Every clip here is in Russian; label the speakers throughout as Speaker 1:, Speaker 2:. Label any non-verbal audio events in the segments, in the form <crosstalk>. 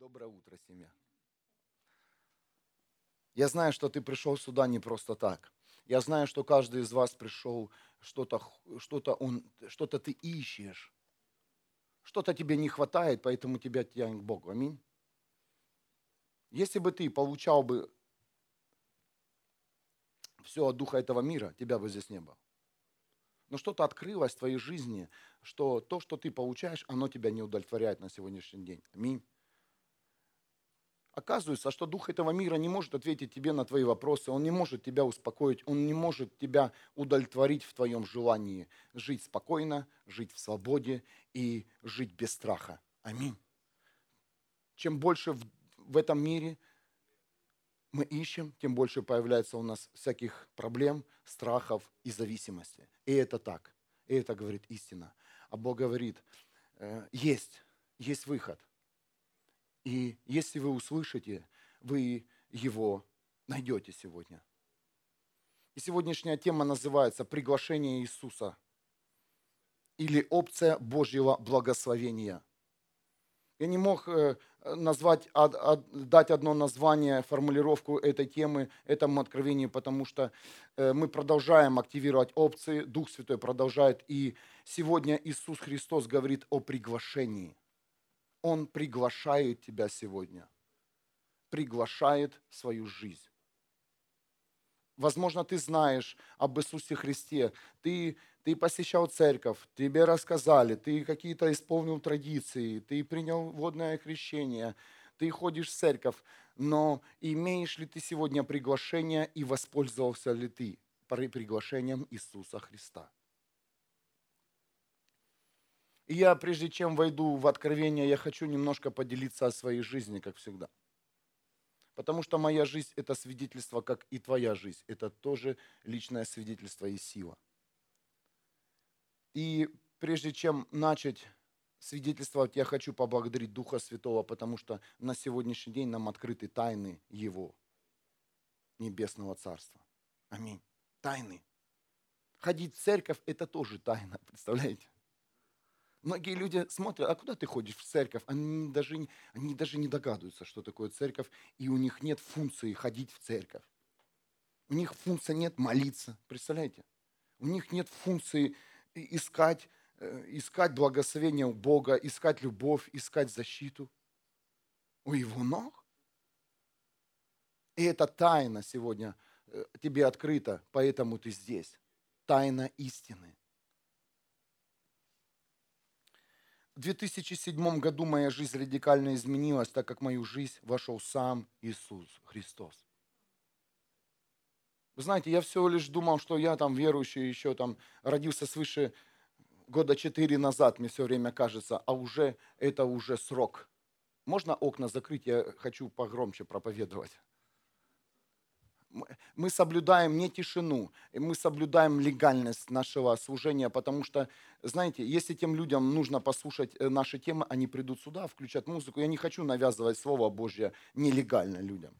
Speaker 1: Доброе утро, семья. Я знаю, что ты пришел сюда не просто так. Я знаю, что каждый из вас пришел, что-то что он, что-то ты ищешь. Что-то тебе не хватает, поэтому тебя тянет к Богу. Аминь. Если бы ты получал бы все от духа этого мира, тебя бы здесь не было. Но что-то открылось в твоей жизни, что то, что ты получаешь, оно тебя не удовлетворяет на сегодняшний день. Аминь. Оказывается, что дух этого мира не может ответить тебе на твои вопросы, он не может тебя успокоить, он не может тебя удовлетворить в твоем желании жить спокойно, жить в свободе и жить без страха. Аминь. Чем больше в, в этом мире мы ищем, тем больше появляется у нас всяких проблем, страхов и зависимости. И это так. И это говорит истина. А Бог говорит, э, есть, есть выход. И если вы услышите, вы его найдете сегодня. И сегодняшняя тема называется «Приглашение Иисуса» или «Опция Божьего благословения». Я не мог э, назвать, дать одно название, формулировку этой темы, этому откровению, потому что э, мы продолжаем активировать опции, Дух Святой продолжает, и сегодня Иисус Христос говорит о приглашении. Он приглашает тебя сегодня. Приглашает в свою жизнь. Возможно, ты знаешь об Иисусе Христе. Ты, ты посещал церковь, тебе рассказали, ты какие-то исполнил традиции, ты принял водное крещение, ты ходишь в церковь. Но имеешь ли ты сегодня приглашение и воспользовался ли ты приглашением Иисуса Христа? И я, прежде чем войду в откровение, я хочу немножко поделиться о своей жизни, как всегда. Потому что моя жизнь – это свидетельство, как и твоя жизнь. Это тоже личное свидетельство и сила. И прежде чем начать свидетельствовать, я хочу поблагодарить Духа Святого, потому что на сегодняшний день нам открыты тайны Его, Небесного Царства. Аминь. Тайны. Ходить в церковь – это тоже тайна, <laughs> представляете? Многие люди смотрят, а куда ты ходишь в церковь? Они даже, они даже не догадываются, что такое церковь, и у них нет функции ходить в церковь. У них функции нет молиться, представляете? У них нет функции искать, э, искать благословение у Бога, искать любовь, искать защиту у Его ног. И эта тайна сегодня э, тебе открыта, поэтому ты здесь. Тайна истины. В 2007 году моя жизнь радикально изменилась, так как в мою жизнь вошел сам Иисус Христос. Вы знаете, я всего лишь думал, что я там верующий, еще там родился свыше года четыре назад, мне все время кажется, а уже это уже срок. Можно окна закрыть, я хочу погромче проповедовать мы соблюдаем не тишину, мы соблюдаем легальность нашего служения, потому что, знаете, если тем людям нужно послушать э, наши темы, они придут сюда, включат музыку. Я не хочу навязывать Слово Божье нелегально людям.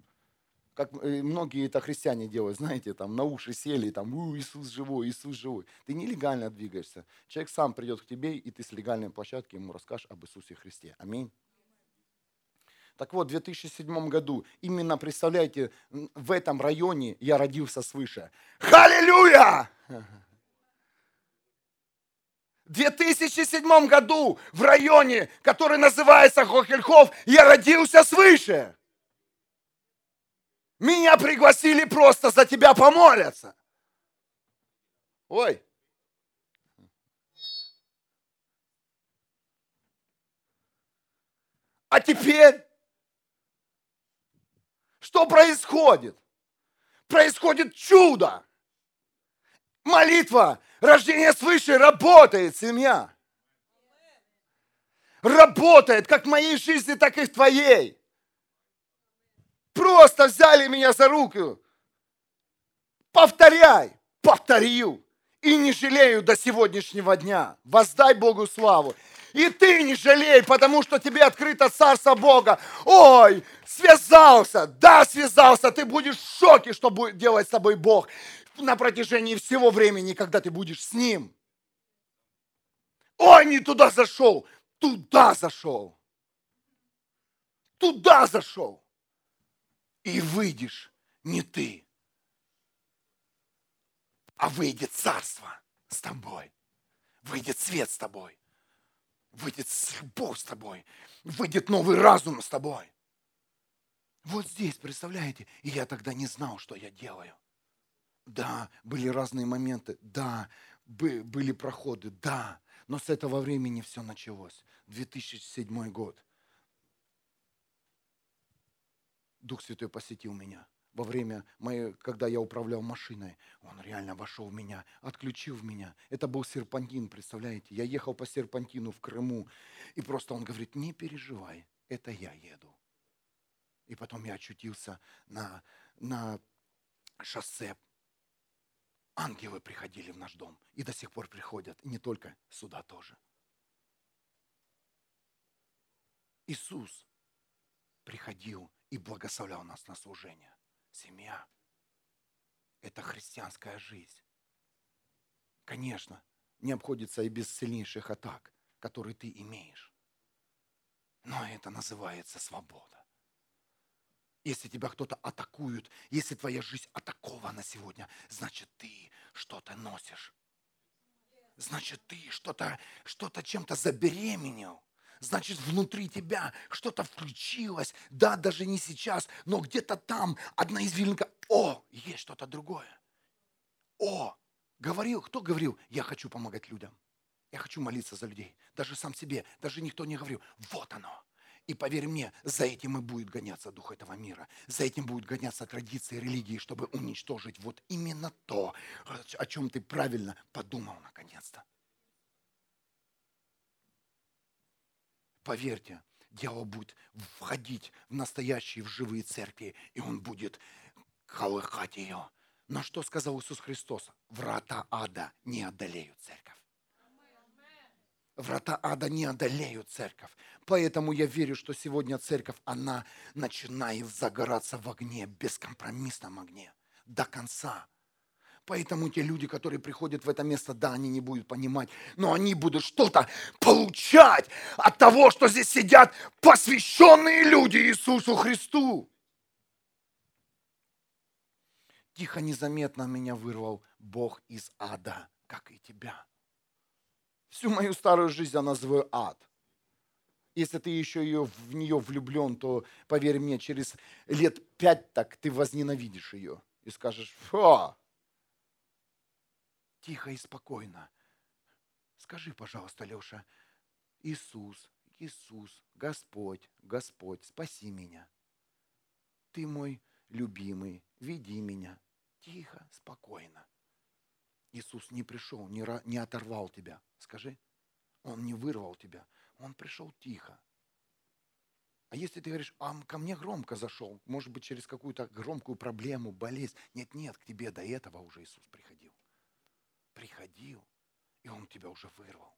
Speaker 1: Как э, многие это христиане делают, знаете, там на уши сели, там, У, Иисус живой, Иисус живой. Ты нелегально двигаешься. Человек сам придет к тебе, и ты с легальной площадки ему расскажешь об Иисусе Христе. Аминь. Так вот, в 2007 году, именно, представляете, в этом районе я родился свыше. Халилюя! В 2007 году в районе, который называется Хохельхов, я родился свыше. Меня пригласили просто за тебя помолиться. Ой. А теперь что происходит? Происходит чудо. Молитва, рождение свыше работает, семья. Работает как в моей жизни, так и в твоей. Просто взяли меня за руку. Повторяй, повторю. И не жалею до сегодняшнего дня. Воздай Богу славу. И ты не жалей, потому что тебе открыто Царство Бога. Ой, связался, да, связался. Ты будешь в шоке, что будет делать с тобой Бог на протяжении всего времени, когда ты будешь с Ним. Ой, не туда зашел, туда зашел. туда зашел. И выйдешь не ты, а выйдет царство с тобой. Выйдет свет с тобой. Выйдет Бог с тобой. Выйдет новый разум с тобой. Вот здесь, представляете? И я тогда не знал, что я делаю. Да, были разные моменты. Да, были проходы. Да, но с этого времени все началось. 2007 год. Дух Святой посетил меня во время, моей, когда я управлял машиной. Он реально вошел в меня, отключил в меня. Это был серпантин, представляете? Я ехал по серпантину в Крыму, и просто он говорит, не переживай, это я еду. И потом я очутился на, на шоссе. Ангелы приходили в наш дом и до сих пор приходят, и не только сюда тоже. Иисус приходил и благословлял нас на служение. Семья – это христианская жизнь. Конечно, не обходится и без сильнейших атак, которые ты имеешь. Но это называется свобода. Если тебя кто-то атакует, если твоя жизнь атакована сегодня, значит ты что-то носишь. Значит ты что-то что, -то, чем-то забеременел значит внутри тебя что-то включилось. Да, даже не сейчас, но где-то там одна извилинка. О, есть что-то другое. О, говорил, кто говорил, я хочу помогать людям. Я хочу молиться за людей. Даже сам себе, даже никто не говорил. Вот оно. И поверь мне, за этим и будет гоняться дух этого мира. За этим будет гоняться традиции религии, чтобы уничтожить вот именно то, о чем ты правильно подумал наконец-то. Поверьте, дьявол будет входить в настоящие, в живые церкви, и он будет колыхать ее. Но что сказал Иисус Христос? Врата ада не одолеют церковь. Врата ада не одолеют церковь. Поэтому я верю, что сегодня церковь, она начинает загораться в огне, бескомпромиссном огне, до конца. Поэтому те люди, которые приходят в это место, да, они не будут понимать, но они будут что-то получать от того, что здесь сидят посвященные люди Иисусу Христу. Тихо, незаметно меня вырвал Бог из ада, как и тебя. Всю мою старую жизнь я называю ад. Если ты еще ее, в нее влюблен, то, поверь мне, через лет пять так ты возненавидишь ее и скажешь, фу, тихо и спокойно. Скажи, пожалуйста, Леша, Иисус, Иисус, Господь, Господь, спаси меня. Ты мой любимый, веди меня. Тихо, спокойно. Иисус не пришел, не, не оторвал тебя. Скажи, Он не вырвал тебя. Он пришел тихо. А если ты говоришь, а ко мне громко зашел, может быть, через какую-то громкую проблему, болезнь. Нет, нет, к тебе до этого уже Иисус приходил приходил, и Он тебя уже вырвал.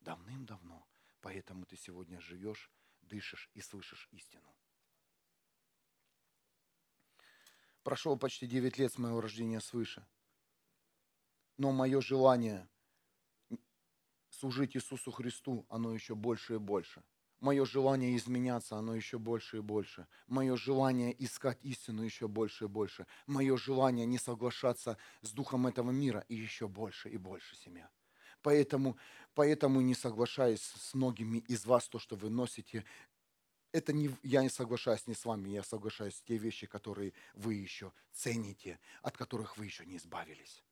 Speaker 1: Давным-давно. Поэтому ты сегодня живешь, дышишь и слышишь истину. Прошло почти 9 лет с моего рождения свыше. Но мое желание служить Иисусу Христу, оно еще больше и больше. Мое желание изменяться, оно еще больше и больше. Мое желание искать истину еще больше и больше. Мое желание не соглашаться с духом этого мира и еще больше и больше семья. Поэтому, поэтому не соглашаюсь с многими из вас, то, что вы носите. Это не, я не соглашаюсь не с вами, я соглашаюсь с те вещи, которые вы еще цените, от которых вы еще не избавились.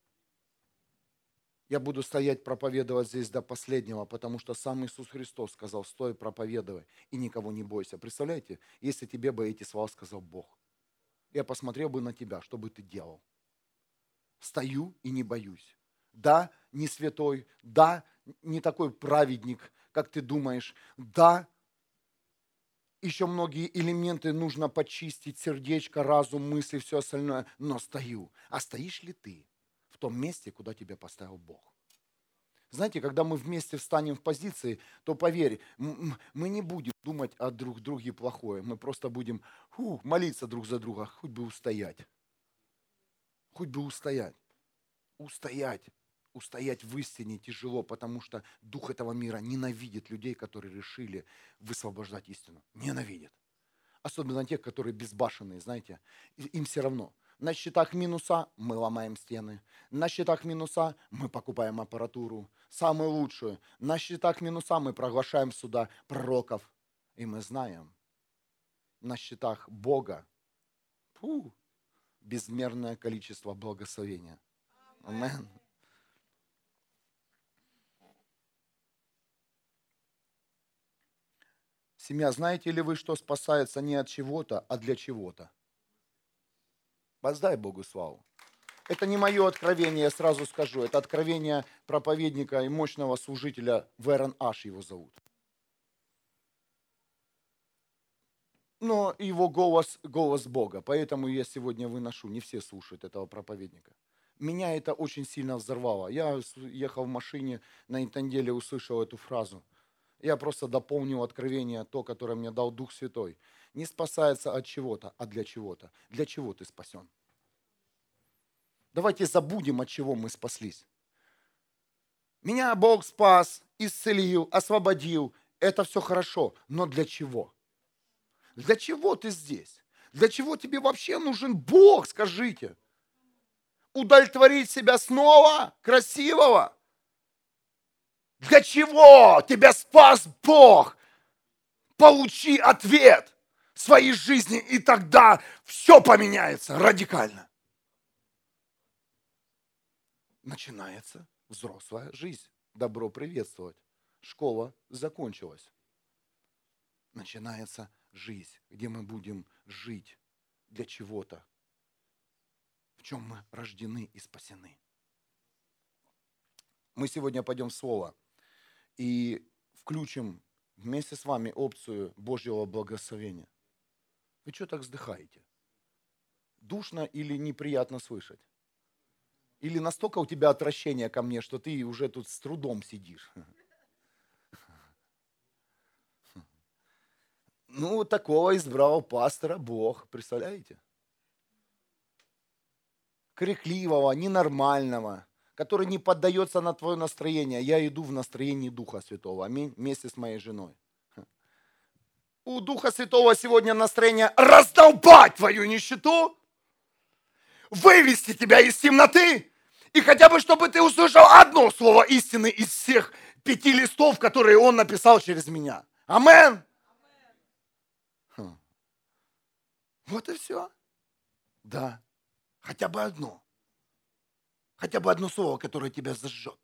Speaker 1: Я буду стоять, проповедовать здесь до последнего, потому что сам Иисус Христос сказал, стой, проповедуй и никого не бойся. Представляете, если тебе бы эти слова сказал Бог, я посмотрел бы на тебя, что бы ты делал. Стою и не боюсь. Да, не святой, да, не такой праведник, как ты думаешь, да, еще многие элементы нужно почистить, сердечко, разум, мысли, все остальное, но стою. А стоишь ли ты? Том месте, куда тебя поставил Бог. Знаете, когда мы вместе встанем в позиции, то поверь, мы не будем думать о друг друге плохое. Мы просто будем фу, молиться друг за друга, хоть бы устоять. Хоть бы устоять. Устоять. Устоять в истине тяжело, потому что дух этого мира ненавидит людей, которые решили высвобождать истину. Ненавидит. Особенно те, которые безбашенные, знаете, им все равно. На счетах минуса мы ломаем стены. На счетах минуса мы покупаем аппаратуру, самую лучшую. На счетах минуса мы проглашаем сюда пророков. И мы знаем, на счетах Бога фу, безмерное количество благословения. Амен. Семья, знаете ли вы, что спасается не от чего-то, а для чего-то? Воздай Богу славу. Это не мое откровение, я сразу скажу. Это откровение проповедника и мощного служителя Верон Аш его зовут. Но его голос, голос Бога. Поэтому я сегодня выношу. Не все слушают этого проповедника. Меня это очень сильно взорвало. Я ехал в машине, на этой неделе услышал эту фразу. Я просто дополнил откровение, то, которое мне дал Дух Святой не спасается от чего-то, а для чего-то. Для чего ты спасен? Давайте забудем, от чего мы спаслись. Меня Бог спас, исцелил, освободил. Это все хорошо. Но для чего? Для чего ты здесь? Для чего тебе вообще нужен Бог, скажите? Удовлетворить себя снова, красивого? Для чего тебя спас Бог? Получи ответ своей жизни, и тогда все поменяется радикально. Начинается взрослая жизнь. Добро приветствовать. Школа закончилась. Начинается жизнь, где мы будем жить для чего-то, в чем мы рождены и спасены. Мы сегодня пойдем в Слово и включим вместе с вами опцию Божьего благословения – вы что так вздыхаете? Душно или неприятно слышать? Или настолько у тебя отвращение ко мне, что ты уже тут с трудом сидишь? Ну, такого избрал пастора Бог, представляете? Крикливого, ненормального, который не поддается на твое настроение. Я иду в настроении Духа Святого, аминь, вместе с моей женой у Духа Святого сегодня настроение раздолбать твою нищету, вывести тебя из темноты, и хотя бы, чтобы ты услышал одно слово истины из всех пяти листов, которые он написал через меня. Амен. Вот и все. Да. Хотя бы одно. Хотя бы одно слово, которое тебя зажжет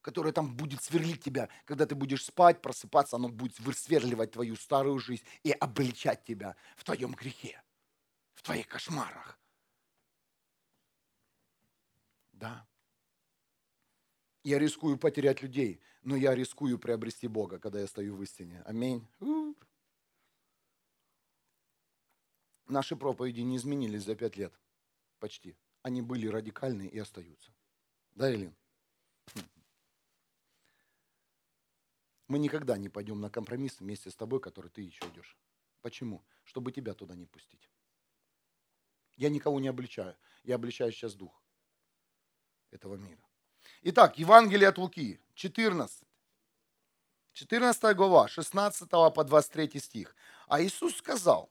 Speaker 1: которое там будет сверлить тебя, когда ты будешь спать, просыпаться, оно будет высверливать твою старую жизнь и обличать тебя в твоем грехе, в твоих кошмарах. Да. Я рискую потерять людей, но я рискую приобрести Бога, когда я стою в истине. Аминь. Наши проповеди не изменились за пять лет. Почти. Они были радикальны и остаются. Да, Элин? Мы никогда не пойдем на компромисс вместе с тобой, который ты еще идешь. Почему? Чтобы тебя туда не пустить. Я никого не обличаю. Я обличаю сейчас дух этого мира. Итак, Евангелие от Луки, 14. 14 глава, 16 по 23 стих. А Иисус сказал,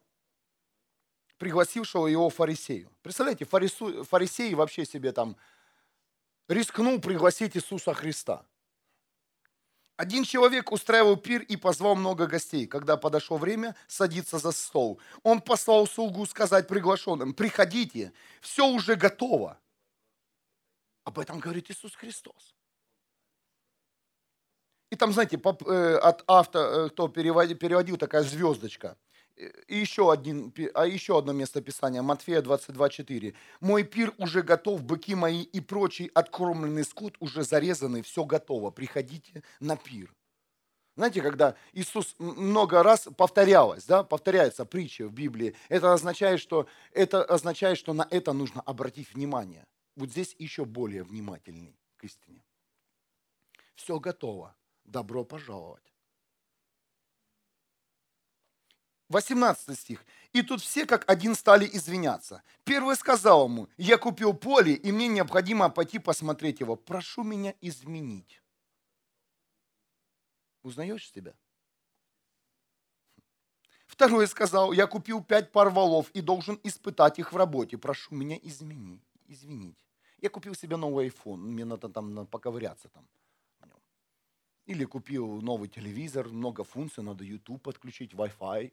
Speaker 1: пригласившего его фарисею. Представляете, фарису, фарисей вообще себе там рискнул пригласить Иисуса Христа. Один человек устраивал пир и позвал много гостей. Когда подошло время садиться за стол, он послал слугу сказать приглашенным, приходите, все уже готово. Об этом говорит Иисус Христос. И там, знаете, э, от авто, э, кто переводил, переводил такая звездочка – и еще, один, а еще одно место Писания, Матфея 22,4. «Мой пир уже готов, быки мои и прочий откормленный скот уже зарезаны, все готово, приходите на пир». Знаете, когда Иисус много раз повторялось, да, повторяется притча в Библии, это означает, что, это означает, что на это нужно обратить внимание. Вот здесь еще более внимательный к истине. Все готово. Добро пожаловать. 18 стих. И тут все как один стали извиняться. Первый сказал ему, я купил поле, и мне необходимо пойти посмотреть его. Прошу меня изменить. Узнаешь себя? Второй сказал, я купил пять пар валов и должен испытать их в работе. Прошу меня измени, извинить. Я купил себе новый iPhone, мне надо там поковыряться там. Или купил новый телевизор, много функций, надо YouTube подключить, Wi-Fi.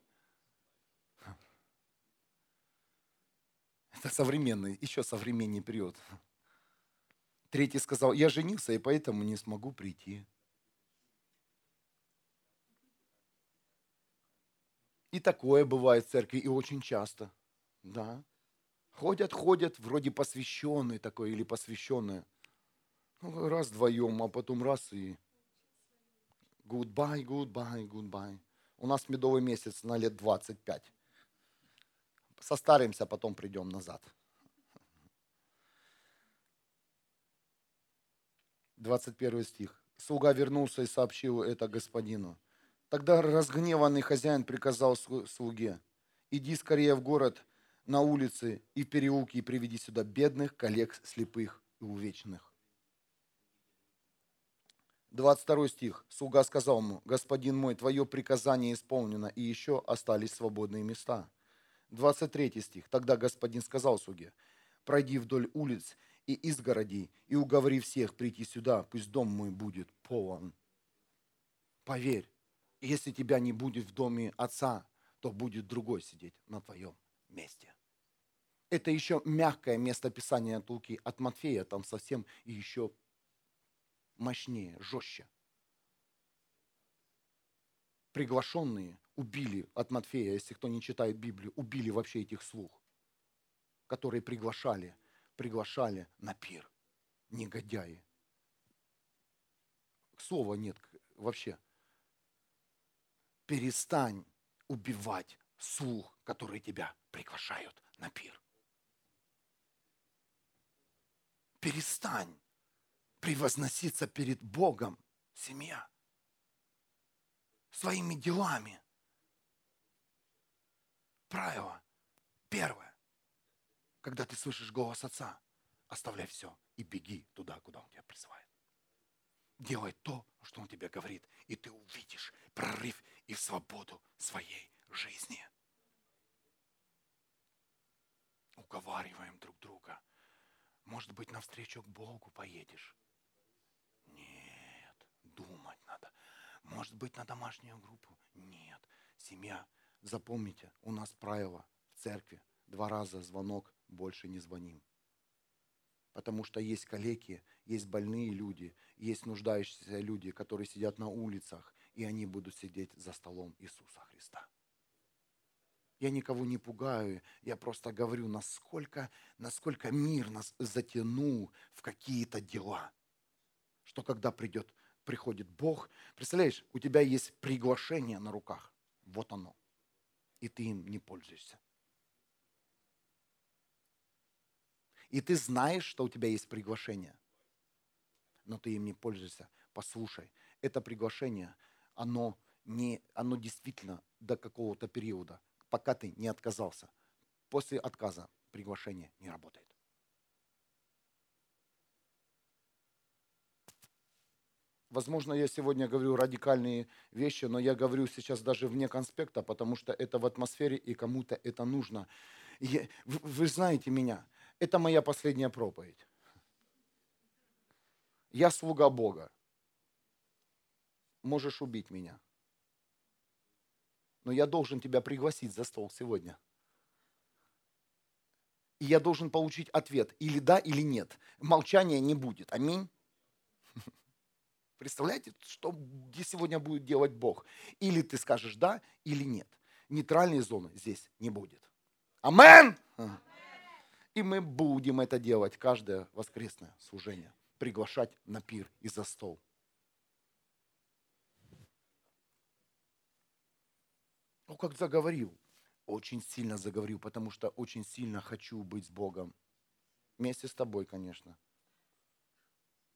Speaker 1: Это современный, еще современный период. Третий сказал, я женился, и поэтому не смогу прийти. И такое бывает в церкви, и очень часто. Да. Ходят, ходят, вроде посвященные такой или посвященные. Ну, раз вдвоем, а потом раз и goodbye, goodbye, goodbye. У нас медовый месяц на лет 25. Состаримся, а потом придем назад. 21 стих. Слуга вернулся и сообщил это господину. Тогда разгневанный хозяин приказал слуге, иди скорее в город, на улицы и в переулки и приведи сюда бедных, коллег, слепых и увечных. 22 стих. Слуга сказал ему, господин мой, твое приказание исполнено, и еще остались свободные места. 23 стих. Тогда господин сказал слуге, пройди вдоль улиц и изгородей, и уговори всех прийти сюда, пусть дом мой будет полон. Поверь, если тебя не будет в доме отца, то будет другой сидеть на твоем месте. Это еще мягкое место писания от Луки. От Матфея там совсем еще мощнее, жестче. Приглашенные убили от Матфея, если кто не читает Библию, убили вообще этих слух, которые приглашали, приглашали на пир. Негодяи. Слова нет вообще перестань убивать слух, которые тебя приглашают на пир. Перестань превозноситься перед Богом, семья, своими делами. Правило первое. Когда ты слышишь голос Отца, оставляй все и беги туда, куда Он тебя призывает. Делай то, что Он тебе говорит, и ты увидишь прорыв и свободу своей жизни. Уговариваем друг друга. Может быть, навстречу к Богу поедешь? Нет, думать надо. Может быть, на домашнюю группу? Нет. Семья, запомните, у нас правило в церкви. Два раза звонок, больше не звоним. Потому что есть калеки, есть больные люди, есть нуждающиеся люди, которые сидят на улицах, и они будут сидеть за столом Иисуса Христа. Я никого не пугаю, я просто говорю, насколько, насколько мир нас затянул в какие-то дела. Что когда придет, приходит Бог, представляешь, у тебя есть приглашение на руках, вот оно, и ты им не пользуешься. И ты знаешь, что у тебя есть приглашение, но ты им не пользуешься. Послушай, это приглашение, оно, не, оно действительно до какого-то периода, пока ты не отказался. После отказа приглашение не работает. Возможно, я сегодня говорю радикальные вещи, но я говорю сейчас даже вне конспекта, потому что это в атмосфере и кому-то это нужно. Я, вы, вы знаете меня, это моя последняя проповедь. Я слуга Бога. Можешь убить меня. Но я должен тебя пригласить за стол сегодня. И я должен получить ответ, или да, или нет. Молчания не будет. Аминь. <laughs> Представляете, что сегодня будет делать Бог? Или ты скажешь да, или нет. Нейтральной зоны здесь не будет. Амен! И мы будем это делать каждое воскресное служение. Приглашать на пир и за стол. Ну, как заговорил. Очень сильно заговорил, потому что очень сильно хочу быть с Богом. Вместе с тобой, конечно.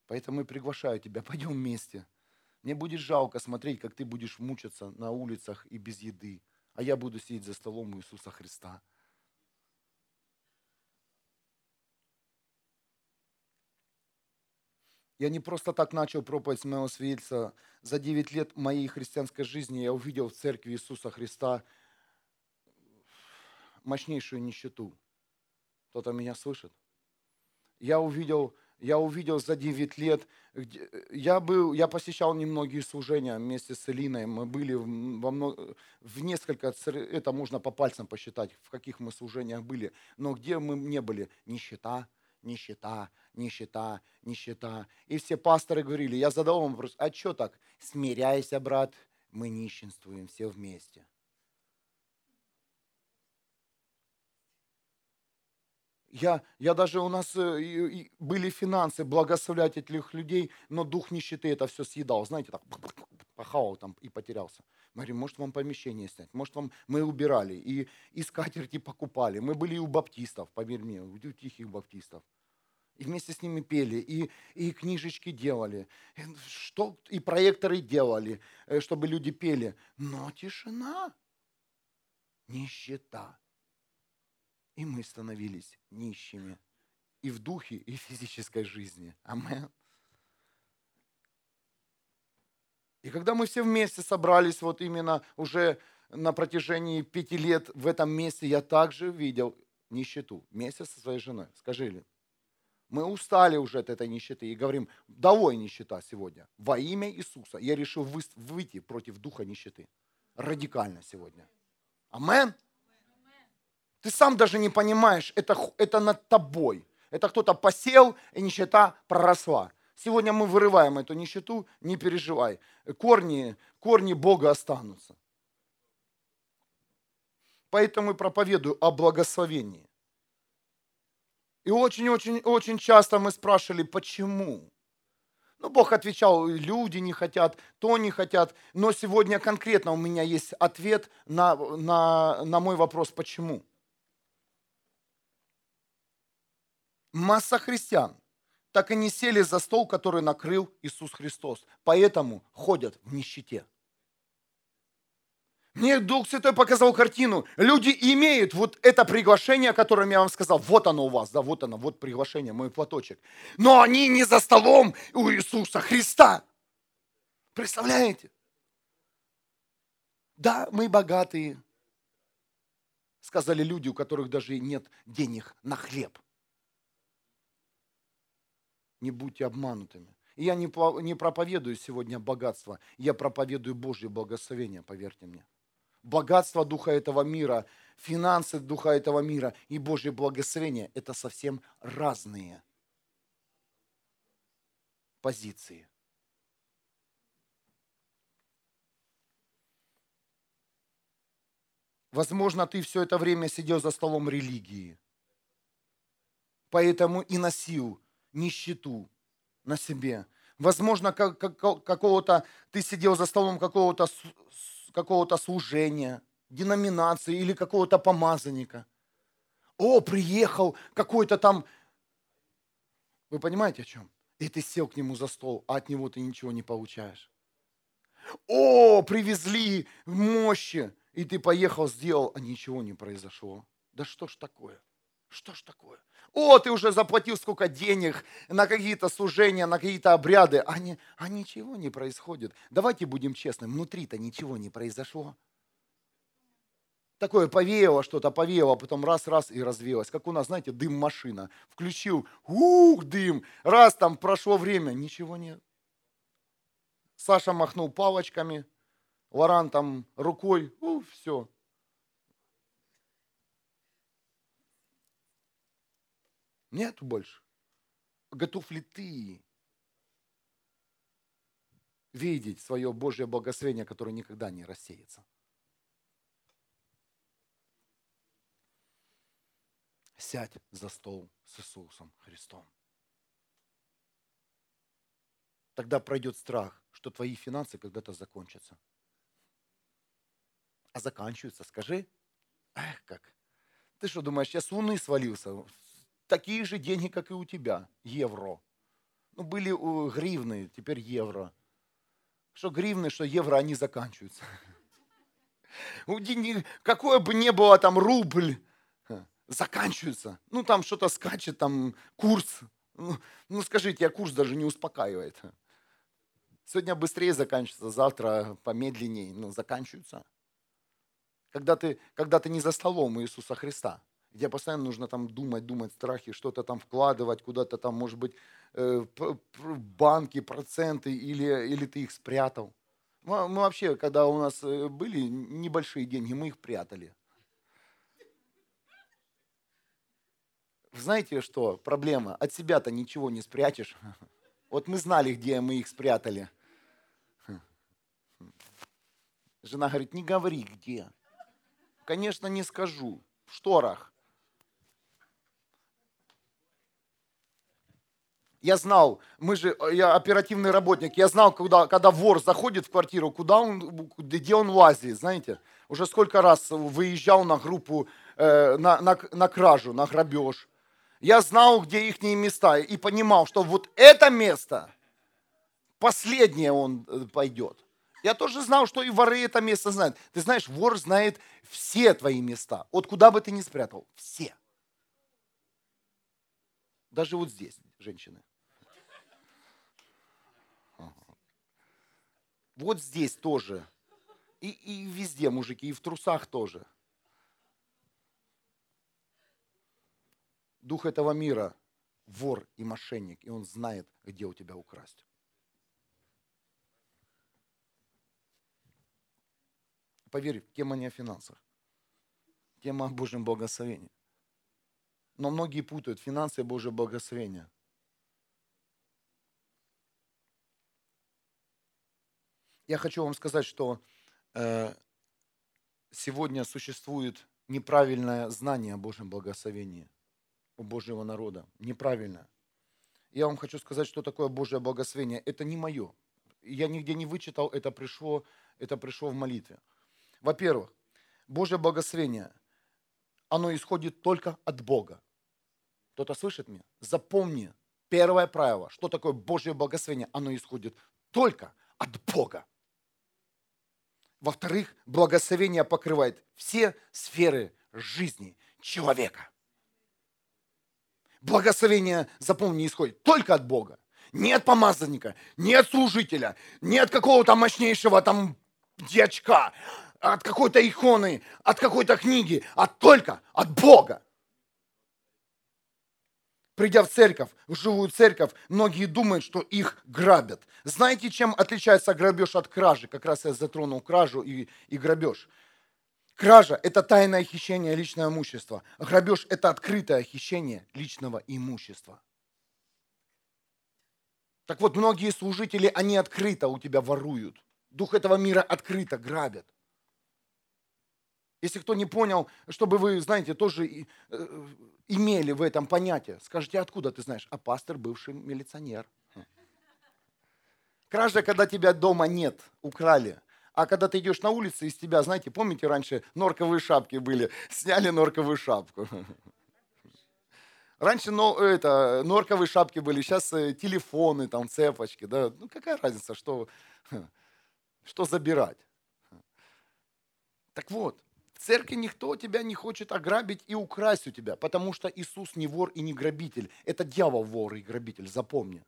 Speaker 1: Поэтому и приглашаю тебя, <laughs> пойдем вместе. Мне будет жалко смотреть, как ты будешь мучиться на улицах и без еды, а я буду сидеть за столом у Иисуса Христа. Я не просто так начал проповедь моего свидетельства. За 9 лет моей христианской жизни я увидел в церкви Иисуса Христа мощнейшую нищету. Кто-то меня слышит? Я увидел, я увидел за 9 лет, я, был, я посещал немногие служения вместе с Элиной, мы были во много, в несколько, это можно по пальцам посчитать, в каких мы служениях были, но где мы не были, нищета, нищета, нищета, нищета. И все пасторы говорили, я задал вам вопрос, а что так? Смиряйся, брат, мы нищенствуем все вместе. Я, я даже у нас э, были финансы благословлять этих людей, но дух нищеты это все съедал. Знаете, так похавал там и потерялся. Мы говорим, может вам помещение снять, может вам мы убирали и, и скатерти покупали. Мы были и у баптистов, поверь мне, у тихих баптистов. И вместе с ними пели, и, и книжечки делали, что, и проекторы делали, э, чтобы люди пели. Но тишина, нищета. И мы становились нищими и в духе, и в физической жизни. Амен. И когда мы все вместе собрались, вот именно уже на протяжении пяти лет в этом месте, я также видел нищету вместе со своей женой. Скажи, ли, мы устали уже от этой нищеты и говорим, довой нищета сегодня. Во имя Иисуса я решил выйти против духа нищеты. Радикально сегодня. Амен. Ты сам даже не понимаешь, это, это над тобой. Это кто-то посел, и нищета проросла. Сегодня мы вырываем эту нищету, не переживай. Корни, корни Бога останутся. Поэтому и проповедую о благословении. И очень-очень-очень часто мы спрашивали, почему? Ну, Бог отвечал, люди не хотят, то не хотят. Но сегодня конкретно у меня есть ответ на, на, на мой вопрос, почему. Масса христиан так и не сели за стол, который накрыл Иисус Христос. Поэтому ходят в нищете. Мне Дух Святой показал картину. Люди имеют вот это приглашение, о котором я вам сказал. Вот оно у вас, да, вот оно, вот приглашение, мой платочек. Но они не за столом у Иисуса Христа. Представляете? Да, мы богатые, сказали люди, у которых даже нет денег на хлеб не будьте обманутыми. И я не, не проповедую сегодня богатство, я проповедую Божье благословение, поверьте мне. Богатство духа этого мира, финансы духа этого мира и Божье благословение – это совсем разные позиции. Возможно, ты все это время сидел за столом религии, поэтому и носил нищету на себе. Возможно, как, как, какого-то, ты сидел за столом какого-то, какого-то служения, деноминации или какого-то помазанника. О, приехал какой-то там... Вы понимаете о чем? И ты сел к нему за стол, а от него ты ничего не получаешь. О, привезли мощи, и ты поехал, сделал, а ничего не произошло. Да что ж такое? Что ж такое? О, ты уже заплатил сколько денег на какие-то служения, на какие-то обряды, а, не, а ничего не происходит. Давайте будем честны, внутри-то ничего не произошло. Такое повеяло что-то, повеяло, потом раз-раз и развеялось. Как у нас, знаете, дым машина. Включил, ух, дым, раз там прошло время, ничего нет. Саша махнул палочками, Лоран там рукой, ух, все, Нету больше. Готов ли ты видеть свое Божье благословение, которое никогда не рассеется? Сядь за стол с Иисусом Христом. Тогда пройдет страх, что твои финансы когда-то закончатся. А заканчиваются, скажи. Эх, как. Ты что думаешь, я с луны свалился? Такие же деньги, как и у тебя, евро. Ну, были гривны, теперь евро. Что гривны, что евро, они заканчиваются. <laughs> У денег, какое бы ни было там рубль, заканчивается. Ну, там что-то скачет, там курс. Ну, ну, скажите, я курс даже не успокаивает. Сегодня быстрее заканчивается, завтра помедленнее, но заканчивается. Когда ты, когда ты не за столом Иисуса Христа, где постоянно нужно там думать, думать, страхи, что-то там вкладывать, куда-то там, может быть, э, банки, проценты, или, или ты их спрятал. Мы, вообще, когда у нас э, были небольшие деньги, мы их прятали. Знаете что? Проблема. От себя-то ничего не спрячешь. Вот мы знали, где мы их спрятали. Жена говорит, не говори где. Конечно, не скажу. В шторах. Я знал, мы же, я оперативный работник, я знал, куда, когда вор заходит в квартиру, куда он, где он лазит, знаете. Уже сколько раз выезжал на группу, э, на, на, на кражу, на грабеж. Я знал, где их места и понимал, что вот это место, последнее он э, пойдет. Я тоже знал, что и воры это место знают. Ты знаешь, вор знает все твои места. Вот куда бы ты ни спрятал, все. Даже вот здесь, женщины. Вот здесь тоже. И, и везде, мужики, и в трусах тоже. Дух этого мира вор и мошенник, и он знает, где у тебя украсть. Поверь, тема не о финансах. Тема о Божьем благословении. Но многие путают финансы и Божье благословение. Я хочу вам сказать, что э, сегодня существует неправильное знание о Божьем благословении у Божьего народа. Неправильно. Я вам хочу сказать, что такое Божье благословение. Это не мое. Я нигде не вычитал, это пришло, это пришло в молитве. Во-первых, Божье благословение, оно исходит только от Бога. Кто-то слышит меня? Запомни, первое правило, что такое Божье благословение, оно исходит только от Бога. Во-вторых, благословение покрывает все сферы жизни человека. Благословение, запомни, исходит только от Бога. Не от помазанника, не от служителя, не от какого-то мощнейшего там дьячка, от какой-то иконы, от какой-то книги, а только от Бога придя в церковь, в живую церковь, многие думают, что их грабят. Знаете, чем отличается грабеж от кражи? Как раз я затронул кражу и, и грабеж. Кража – это тайное хищение личного имущества. Грабеж – это открытое хищение личного имущества. Так вот, многие служители, они открыто у тебя воруют. Дух этого мира открыто грабят. Если кто не понял, чтобы вы, знаете, тоже э, имели в этом понятие, скажите, откуда ты знаешь? А пастор бывший милиционер. Кража, когда тебя дома нет, украли. А когда ты идешь на улице, из тебя, знаете, помните, раньше норковые шапки были, сняли норковую шапку. Раньше ну, это, норковые шапки были, сейчас э, телефоны, там, цепочки. Да? Ну какая разница, что, что забирать. Так вот, церкви никто тебя не хочет ограбить и украсть у тебя, потому что Иисус не вор и не грабитель. Это дьявол вор и грабитель, запомни.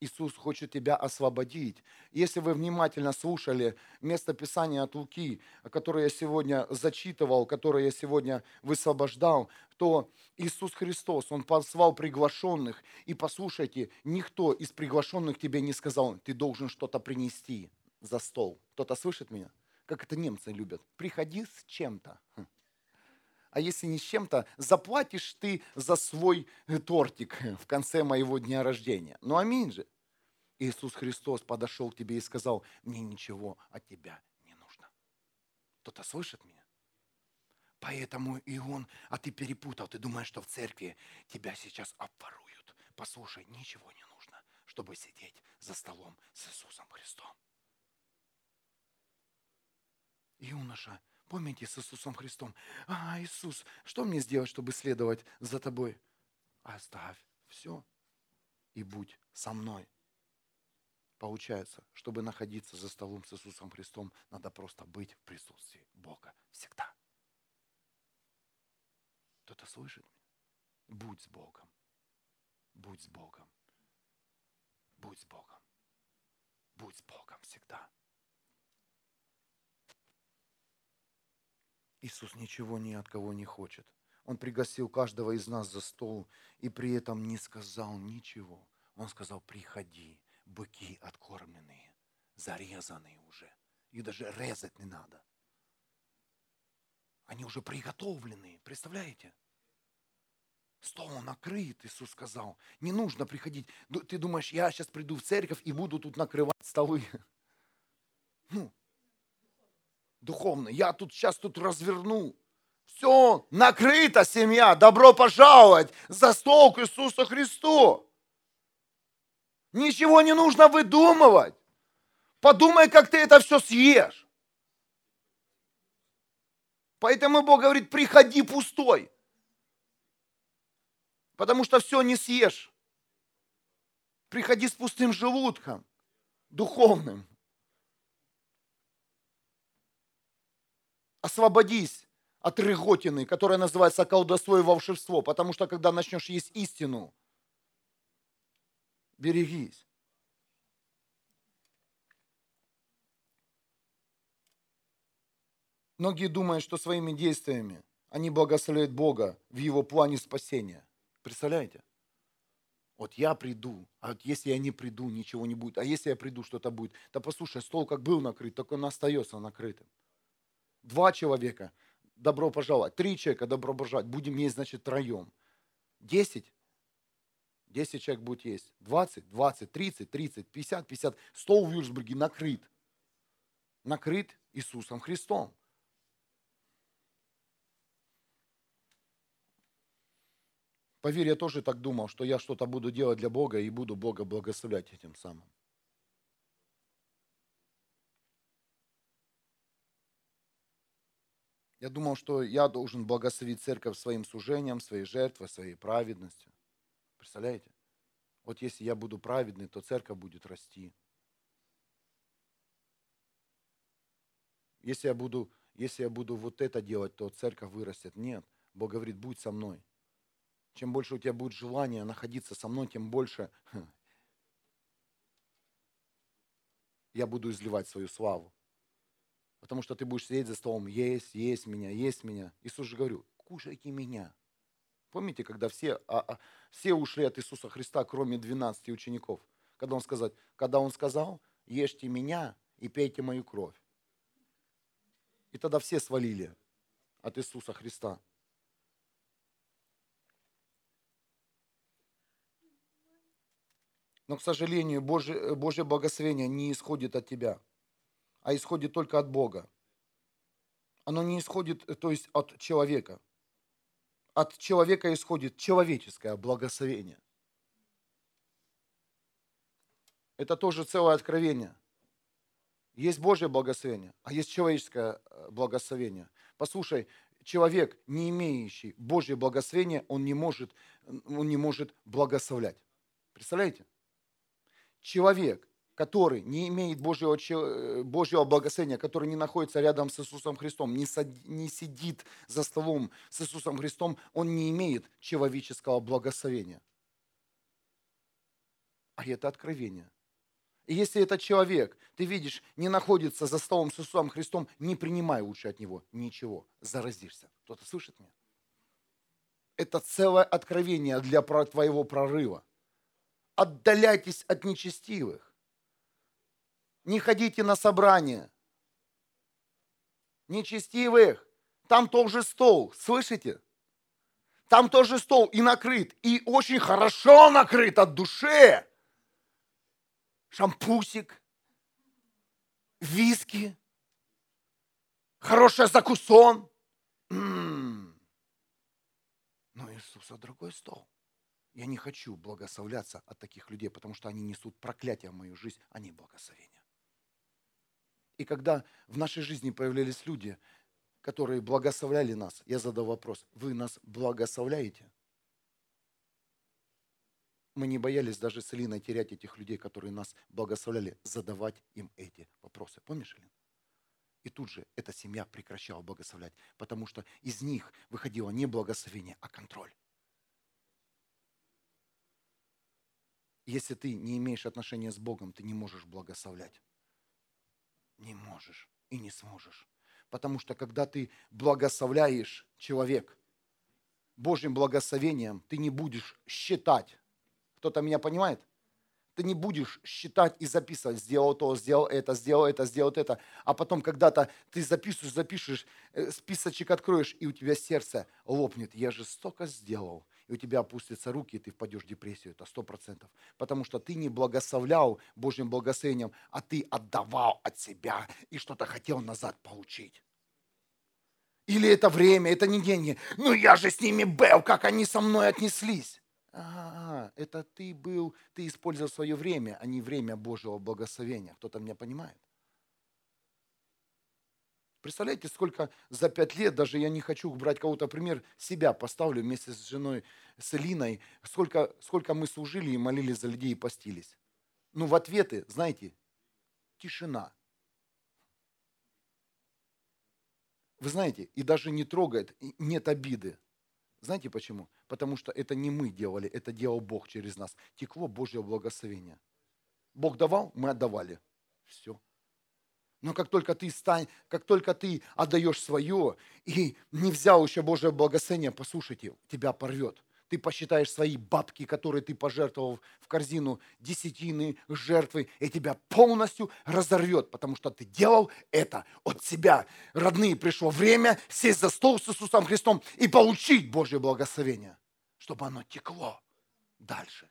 Speaker 1: Иисус хочет тебя освободить. Если вы внимательно слушали место Писания от Луки, которое я сегодня зачитывал, которое я сегодня высвобождал, то Иисус Христос, Он послал приглашенных. И послушайте, никто из приглашенных тебе не сказал, ты должен что-то принести за стол. Кто-то слышит меня? Как это немцы любят, приходи с чем-то. Хм. А если не с чем-то, заплатишь ты за свой тортик в конце моего дня рождения. Ну аминь же. Иисус Христос подошел к тебе и сказал, мне ничего от тебя не нужно. Кто-то слышит меня? Поэтому и он, а ты перепутал, ты думаешь, что в церкви тебя сейчас обворуют. Послушай, ничего не нужно, чтобы сидеть за столом с Иисусом Христом юноша, помните с Иисусом Христом, а, Иисус, что мне сделать, чтобы следовать за тобой? Оставь все и будь со мной. Получается, чтобы находиться за столом с Иисусом Христом, надо просто быть в присутствии Бога всегда. Кто-то слышит меня? Будь с Богом. Будь с Богом. Будь с Богом. Будь с Богом всегда. Иисус ничего ни от кого не хочет. Он пригласил каждого из нас за стол и при этом не сказал ничего. Он сказал, приходи, быки откормленные, зарезанные уже. Их даже резать не надо. Они уже приготовленные, представляете? Стол накрыт, Иисус сказал. Не нужно приходить. Ты думаешь, я сейчас приду в церковь и буду тут накрывать столы. <laughs> Ну, духовно. Я тут сейчас тут разверну. Все, накрыта семья. Добро пожаловать за стол к Иисусу Христу. Ничего не нужно выдумывать. Подумай, как ты это все съешь. Поэтому Бог говорит, приходи пустой. Потому что все не съешь. Приходи с пустым желудком, духовным. Освободись от рыготины, которая называется колдовство и волшебство. Потому что когда начнешь есть истину, берегись. Многие думают, что своими действиями они благословляют Бога в Его плане спасения. Представляете? Вот я приду, а вот если я не приду, ничего не будет. А если я приду, что-то будет. Да послушай, стол как был накрыт, так он остается накрытым. Два человека, добро пожаловать. Три человека, добро пожаловать. Будем есть, значит, троем. Десять, десять человек будет есть. Двадцать, двадцать, тридцать, тридцать, пятьдесят, пятьдесят. Стол в Юрсбурге накрыт. Накрыт Иисусом Христом. Поверь, я тоже так думал, что я что-то буду делать для Бога и буду Бога благословлять этим самым. Я думал, что я должен благословить церковь своим служением, своей жертвой, своей праведностью. Представляете? Вот если я буду праведный, то церковь будет расти. Если я буду, если я буду вот это делать, то церковь вырастет. Нет. Бог говорит, будь со мной. Чем больше у тебя будет желания находиться со мной, тем больше <laughs> я буду изливать свою славу. Потому что ты будешь сидеть за столом, есть, есть меня, есть меня. Иисус же говорил, кушайте меня. Помните, когда все, а, а, все ушли от Иисуса Христа, кроме 12 учеников? Когда он, сказал, когда он сказал, ешьте меня и пейте мою кровь. И тогда все свалили от Иисуса Христа. Но, к сожалению, Божье, Божье благословение не исходит от тебя, а исходит только от Бога. Оно не исходит, то есть от человека. От человека исходит человеческое благословение. Это тоже целое откровение. Есть Божье благословение, а есть человеческое э, благословение. Послушай, человек, не имеющий Божье благословение, он не может, он не может благословлять. Представляете? человек, который не имеет Божьего, э, Божьего благословения, который не находится рядом с Иисусом Христом, не, сад, не сидит за столом с Иисусом Христом, он не имеет человеческого благословения. А это откровение. И если этот человек, ты видишь, не находится за столом с Иисусом Христом, не принимай лучше от него ничего, заразишься. Кто-то слышит меня? Это целое откровение для твоего прорыва отдаляйтесь от нечестивых. Не ходите на собрания. Нечестивых. Там тоже стол, слышите? Там тоже стол и накрыт, и очень хорошо накрыт от души. Шампусик, виски, хороший закусон. М-м. Но Иисуса другой стол. Я не хочу благословляться от таких людей, потому что они несут проклятие в мою жизнь, а не благословение. И когда в нашей жизни появлялись люди, которые благословляли нас, я задал вопрос, вы нас благословляете? Мы не боялись даже с Элиной терять этих людей, которые нас благословляли, задавать им эти вопросы. Помнишь, Элина? И тут же эта семья прекращала благословлять, потому что из них выходило не благословение, а контроль. Если ты не имеешь отношения с Богом, ты не можешь благословлять. Не можешь и не сможешь. Потому что когда ты благословляешь человек Божьим благословением, ты не будешь считать. Кто-то меня понимает? Ты не будешь считать и записывать, сделал то, сделал это, сделал это, сделал это. А потом когда-то ты записываешь, запишешь, э, списочек откроешь, и у тебя сердце лопнет. Я же столько сделал. И у тебя опустятся руки, и ты впадешь в депрессию. Это сто процентов. Потому что ты не благословлял Божьим благословением, а ты отдавал от себя и что-то хотел назад получить. Или это время, это не деньги. Ну я же с ними был, как они со мной отнеслись. А, это ты был, ты использовал свое время, а не время Божьего благословения. Кто-то меня понимает? Представляете, сколько за пять лет, даже я не хочу брать кого-то пример, себя поставлю вместе с женой, с Элиной, сколько, сколько мы служили и молились за людей и постились. Ну, в ответы, знаете, тишина. Вы знаете, и даже не трогает, нет обиды. Знаете почему? Потому что это не мы делали, это делал Бог через нас. Текло Божье благословение. Бог давал, мы отдавали. Все. Но как только ты стань, как только ты отдаешь свое и не взял еще Божье благословение, послушайте, тебя порвет ты посчитаешь свои бабки, которые ты пожертвовал в корзину, десятины, жертвы, и тебя полностью разорвет, потому что ты делал это от себя. Родные, пришло время сесть за стол с Иисусом Христом и получить Божье благословение, чтобы оно текло дальше,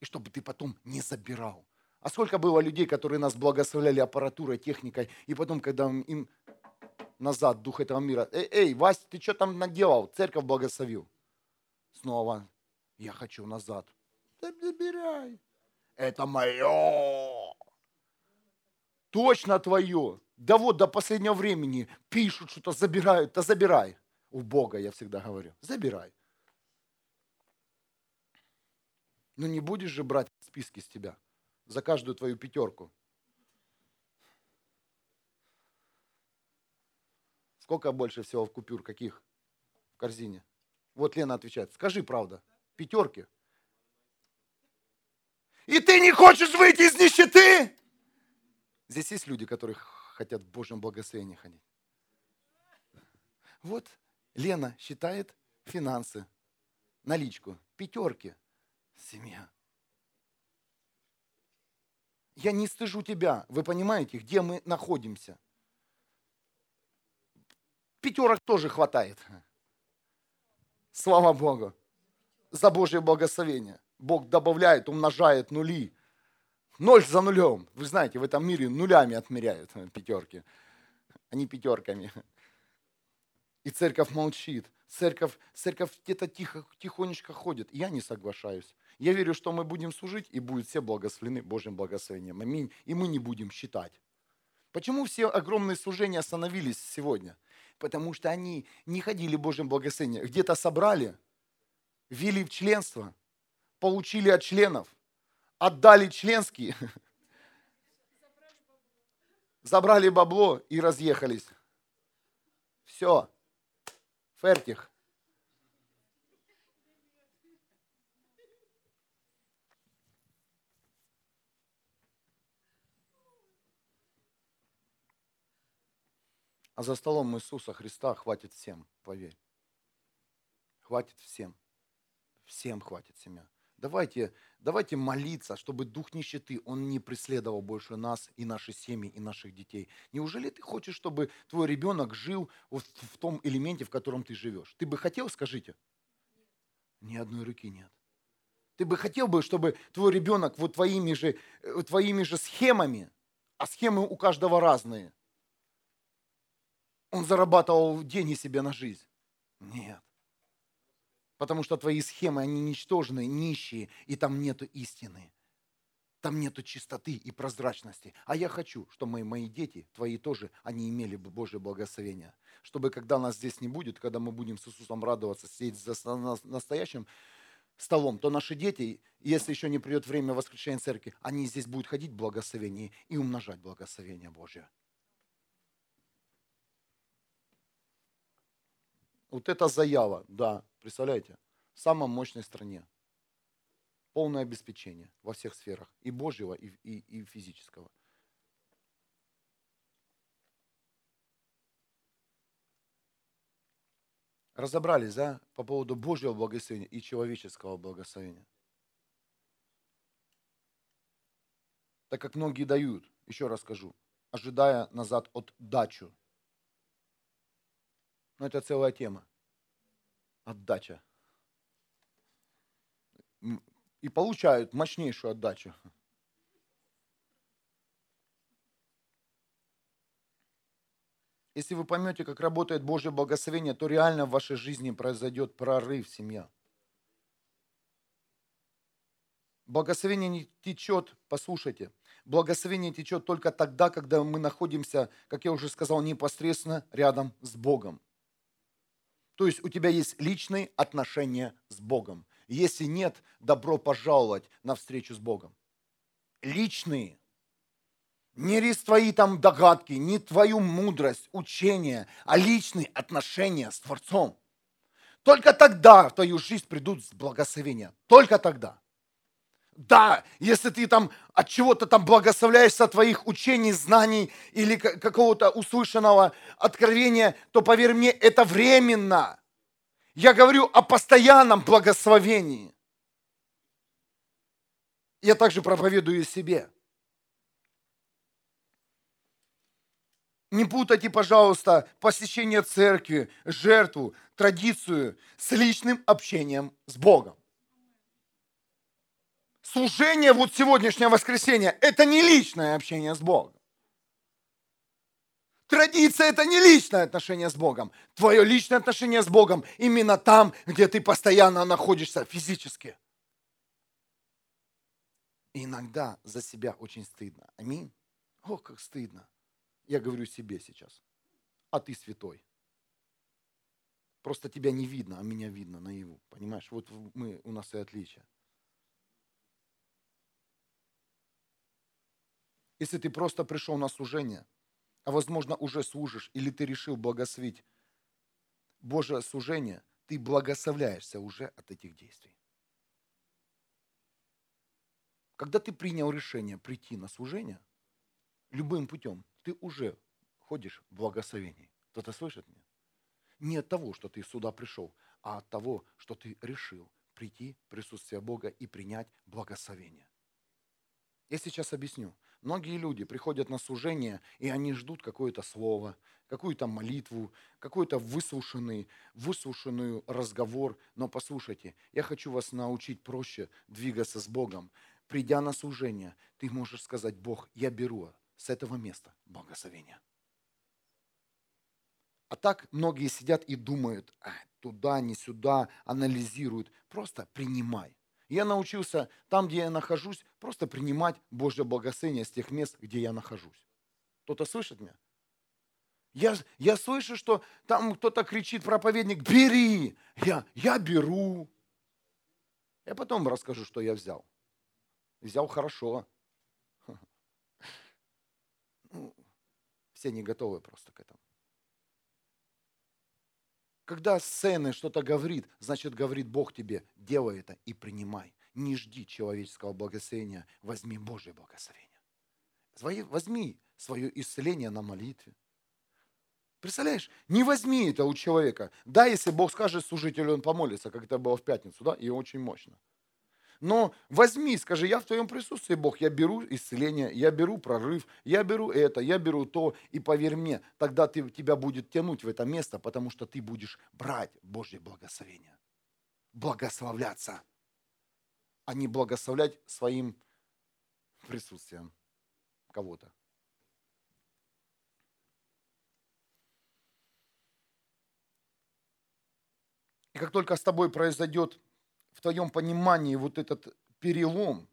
Speaker 1: и чтобы ты потом не забирал. А сколько было людей, которые нас благословляли аппаратурой, техникой, и потом, когда им назад дух этого мира, эй, эй, Вась, ты что там наделал? Церковь благословил снова. Я хочу назад. Да забирай. Это мое. Точно твое. Да вот до последнего времени пишут что-то, забирают. Да забирай. У Бога я всегда говорю. Забирай. Но не будешь же брать списки с тебя за каждую твою пятерку. Сколько больше всего в купюр? Каких? В корзине? Вот Лена отвечает, скажи правда, пятерки. И ты не хочешь выйти из нищеты? Здесь есть люди, которые хотят в Божьем благословении ходить. Вот Лена считает финансы, наличку, пятерки, семья. Я не стыжу тебя. Вы понимаете, где мы находимся? Пятерок тоже хватает. Слава Богу за Божье благословение. Бог добавляет, умножает нули. Ноль за нулем. Вы знаете, в этом мире нулями отмеряют пятерки, а не пятерками. И церковь молчит. Церковь, церковь где-то тихо, тихонечко ходит. Я не соглашаюсь. Я верю, что мы будем служить, и будут все благословены Божьим благословением. Аминь. И мы не будем считать. Почему все огромные служения остановились сегодня? потому что они не ходили Божьим благословением. Где-то собрали, ввели в членство, получили от членов, отдали членские, <laughs> забрали бабло и разъехались. Все. Фертих. А за столом Иисуса Христа хватит всем, поверь. Хватит всем. Всем хватит семья. Давайте, давайте молиться, чтобы дух нищеты, он не преследовал больше нас и наши семьи, и наших детей. Неужели ты хочешь, чтобы твой ребенок жил вот в том элементе, в котором ты живешь? Ты бы хотел, скажите? Ни одной руки нет. Ты бы хотел бы, чтобы твой ребенок вот твоими же, э, твоими же схемами, а схемы у каждого разные, он зарабатывал деньги себе на жизнь. Нет. Потому что твои схемы, они ничтожные, нищие, и там нету истины. Там нету чистоты и прозрачности. А я хочу, чтобы мои, мои дети, твои тоже, они имели бы Божье благословение. Чтобы когда нас здесь не будет, когда мы будем с Иисусом радоваться, сидеть за настоящим столом, то наши дети, если еще не придет время воскрешения церкви, они здесь будут ходить в благословении и умножать благословение Божье. Вот это заява, да, представляете, в самой мощной стране. Полное обеспечение во всех сферах, и Божьего, и, и, и физического. Разобрались, да, по поводу Божьего благословения и человеческого благословения. Так как многие дают, еще раз скажу, ожидая назад от дачу. Но это целая тема. Отдача. И получают мощнейшую отдачу. Если вы поймете, как работает Божье благословение, то реально в вашей жизни произойдет прорыв, семья. Благословение не течет, послушайте, благословение течет только тогда, когда мы находимся, как я уже сказал, непосредственно рядом с Богом. То есть у тебя есть личные отношения с Богом. Если нет, добро пожаловать на встречу с Богом. Личные не твои там догадки, не твою мудрость, учение, а личные отношения с Творцом. Только тогда в твою жизнь придут благословения. Только тогда. Да, если ты там от чего-то там благословляешься твоих учений, знаний или какого-то услышанного откровения, то поверь мне, это временно. Я говорю о постоянном благословении. Я также проповедую себе. Не путайте, пожалуйста, посещение церкви, жертву, традицию с личным общением с Богом. Служение вот сегодняшнее воскресенье – это не личное общение с Богом. Традиция – это не личное отношение с Богом. Твое личное отношение с Богом именно там, где ты постоянно находишься физически. И иногда за себя очень стыдно. Аминь. О, как стыдно. Я говорю себе сейчас. А ты святой. Просто тебя не видно, а меня видно наяву. Понимаешь? Вот мы, у нас и отличие. Если ты просто пришел на служение, а возможно уже служишь, или ты решил благословить Божье служение, ты благословляешься уже от этих действий. Когда ты принял решение прийти на служение, любым путем, ты уже ходишь в благословении. Кто-то слышит меня? Не от того, что ты сюда пришел, а от того, что ты решил прийти в присутствие Бога и принять благословение. Я сейчас объясню. Многие люди приходят на служение, и они ждут какое-то слово, какую-то молитву, какой-то выслушанный, выслушанный разговор. Но послушайте, я хочу вас научить проще двигаться с Богом. Придя на служение, ты можешь сказать, Бог, я беру с этого места благословения. А так многие сидят и думают, а, туда, не сюда, анализируют. Просто принимай. Я научился там, где я нахожусь, просто принимать Божье благословение с тех мест, где я нахожусь. Кто-то слышит меня? Я, я слышу, что там кто-то кричит, проповедник, бери. Я, я беру. Я потом расскажу, что я взял. Взял хорошо. <laughs> Ну, все не готовы просто к этому. Когда сцены что-то говорит, значит, говорит Бог тебе, делай это и принимай. Не жди человеческого благословения, возьми Божье благословение. Возьми свое исцеление на молитве. Представляешь, не возьми это у человека. Да, если Бог скажет служителю, он помолится, как это было в пятницу, да, и очень мощно. Но возьми, скажи, я в твоем присутствии, Бог, я беру исцеление, я беру прорыв, я беру это, я беру то, и поверь мне, тогда ты, тебя будет тянуть в это место, потому что ты будешь брать Божье благословение. Благословляться, а не благословлять своим присутствием кого-то. И как только с тобой произойдет в твоем понимании вот этот перелом,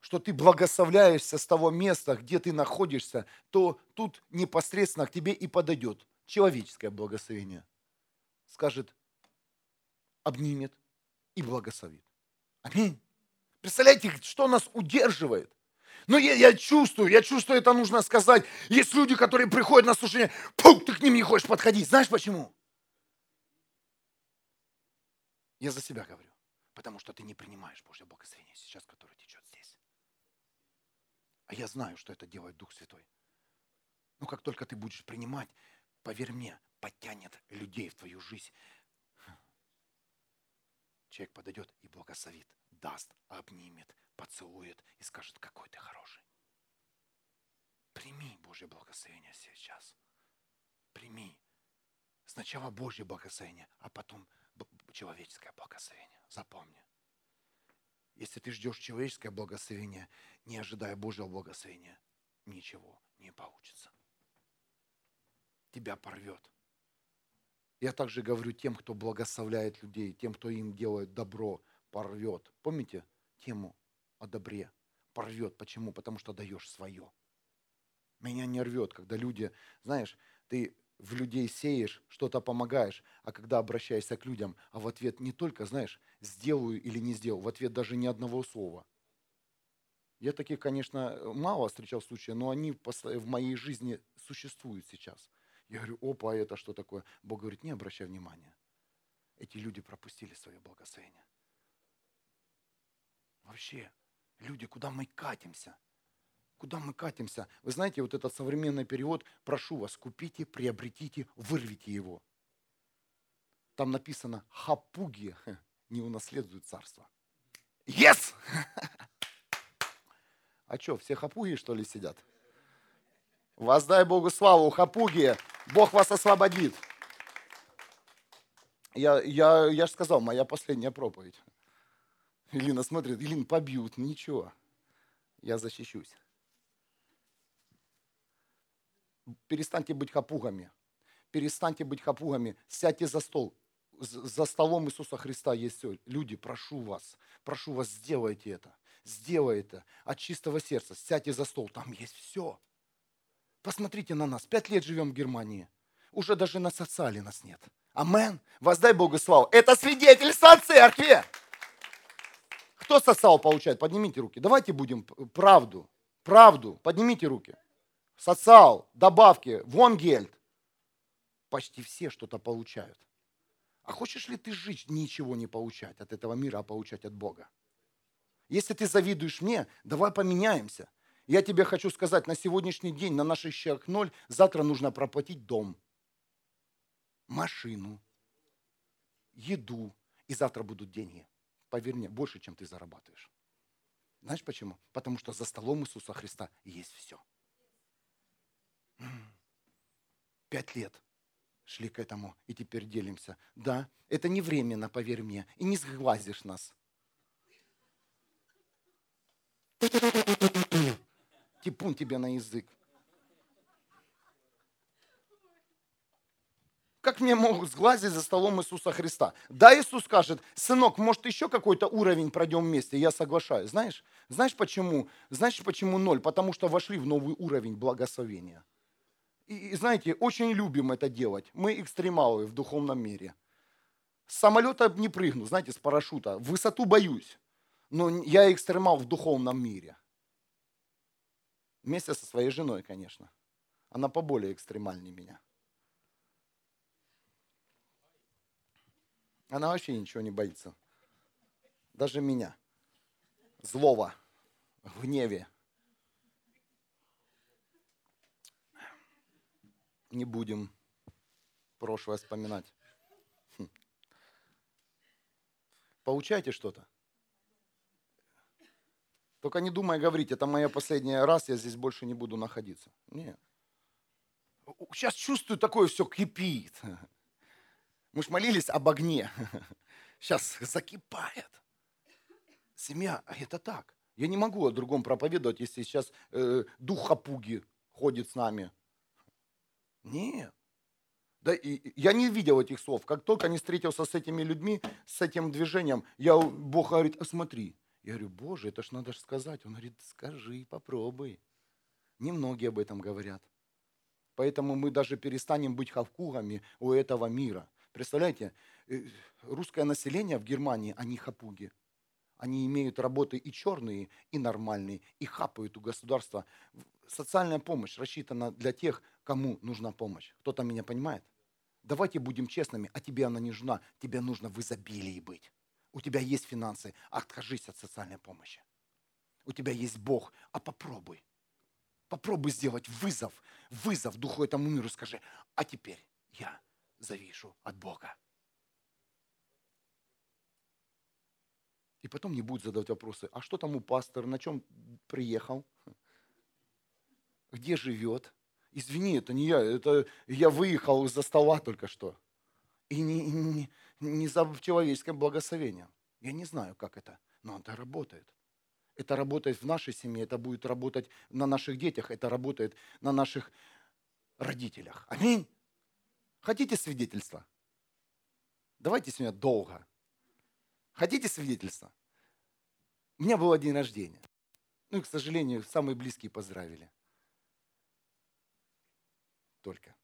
Speaker 1: что ты благословляешься с того места, где ты находишься, то тут непосредственно к тебе и подойдет человеческое благословение. Скажет, обнимет и благословит. Аминь. Представляете, что нас удерживает? Но я, я чувствую, я чувствую, это нужно сказать. Есть люди, которые приходят на слушание, пух, ты к ним не хочешь подходить. Знаешь почему? Я за себя говорю. Потому что ты не принимаешь Божье благословение сейчас, которое течет здесь. А я знаю, что это делает Дух Святой. Но как только ты будешь принимать, поверь мне, подтянет людей в твою жизнь. Человек подойдет и благословит, даст, обнимет, поцелует и скажет, какой ты хороший. Прими Божье благословение сейчас. Прими. Сначала Божье благословение, а потом человеческое благословение. Запомни. Если ты ждешь человеческое благословение, не ожидая Божьего благословения, ничего не получится. Тебя порвет. Я также говорю тем, кто благословляет людей, тем, кто им делает добро, порвет. Помните тему о добре? Порвет. Почему? Потому что даешь свое. Меня не рвет, когда люди, знаешь, ты в людей сеешь, что-то помогаешь, а когда обращаешься к людям, а в ответ не только, знаешь, сделаю или не сделаю, в ответ даже ни одного слова. Я таких, конечно, мало встречал случаев, но они в моей жизни существуют сейчас. Я говорю, опа, а это что такое? Бог говорит, не обращай внимания. Эти люди пропустили свое благословение. Вообще, люди, куда мы катимся – Куда мы катимся? Вы знаете, вот этот современный перевод, прошу вас, купите, приобретите, вырвите его. Там написано, хапуги не унаследуют царство. Yes! А что, все хапуги, что ли, сидят? Воздай Богу славу, хапуги, Бог вас освободит. Я, я, я же сказал, моя последняя проповедь. Илина смотрит, Илин побьют, ничего, я защищусь перестаньте быть хапугами. Перестаньте быть хапугами. Сядьте за стол. За столом Иисуса Христа есть все. Люди, прошу вас, прошу вас, сделайте это. Сделай это от чистого сердца. Сядьте за стол, там есть все. Посмотрите на нас. Пять лет живем в Германии. Уже даже на социале нас нет. Амен. Воздай Богу славу. Это свидетельство церкви. Кто социал получает? Поднимите руки. Давайте будем правду. Правду. Поднимите руки социал, добавки, вонгельд. Почти все что-то получают. А хочешь ли ты жить, ничего не получать от этого мира, а получать от Бога? Если ты завидуешь мне, давай поменяемся. Я тебе хочу сказать, на сегодняшний день на наших счетах ноль, завтра нужно проплатить дом, машину, еду, и завтра будут деньги. Поверь мне, больше, чем ты зарабатываешь. Знаешь почему? Потому что за столом Иисуса Христа есть все. Пять лет шли к этому, и теперь делимся. Да, это не временно, поверь мне, и не сглазишь нас. Типун тебе на язык. Как мне могут сглазить за столом Иисуса Христа? Да, Иисус скажет, сынок, может еще какой-то уровень пройдем вместе? Я соглашаюсь. Знаешь, знаешь почему? Знаешь почему ноль? Потому что вошли в новый уровень благословения. И, знаете, очень любим это делать. Мы экстремалы в духовном мире. С самолета не прыгну, знаете, с парашюта. В высоту боюсь. Но я экстремал в духовном мире. Вместе со своей женой, конечно. Она поболее экстремальнее меня. Она вообще ничего не боится. Даже меня. Злого, в гневе. Не будем прошлое вспоминать. Хм. Получайте что-то. Только не думай говорить, это моя последняя раз, я здесь больше не буду находиться. Нет. Сейчас чувствую, такое все кипит. Мы ж молились об огне. Сейчас закипает. Семья, а это так. Я не могу о другом проповедовать, если сейчас э, дух хапуги ходит с нами. Нет. Да, и я не видел этих слов. Как только не встретился с этими людьми, с этим движением, я, Бог говорит, а смотри. Я говорю, Боже, это ж надо же сказать. Он говорит, скажи, попробуй. Немногие об этом говорят. Поэтому мы даже перестанем быть хавкугами у этого мира. Представляете, э, русское население в Германии, они хапуги. Они имеют работы и черные, и нормальные, и хапают у государства. Социальная помощь рассчитана для тех, кому нужна помощь. Кто-то меня понимает? Давайте будем честными, а тебе она не нужна. Тебе нужно в изобилии быть. У тебя есть финансы, откажись от социальной помощи. У тебя есть Бог, а попробуй. Попробуй сделать вызов, вызов духу этому миру. Скажи, а теперь я завишу от Бога. И потом не будет задавать вопросы, а что там у пастора, на чем приехал, где живет. Извини, это не я, это я выехал из-за стола только что. И не, не, не за человеческое благословение. Я не знаю, как это, но это работает. Это работает в нашей семье, это будет работать на наших детях, это работает на наших родителях. Аминь. Хотите свидетельства? Давайте сегодня долго. Хотите свидетельства? У меня был день рождения. Ну и, к сожалению, самые близкие поздравили. Только.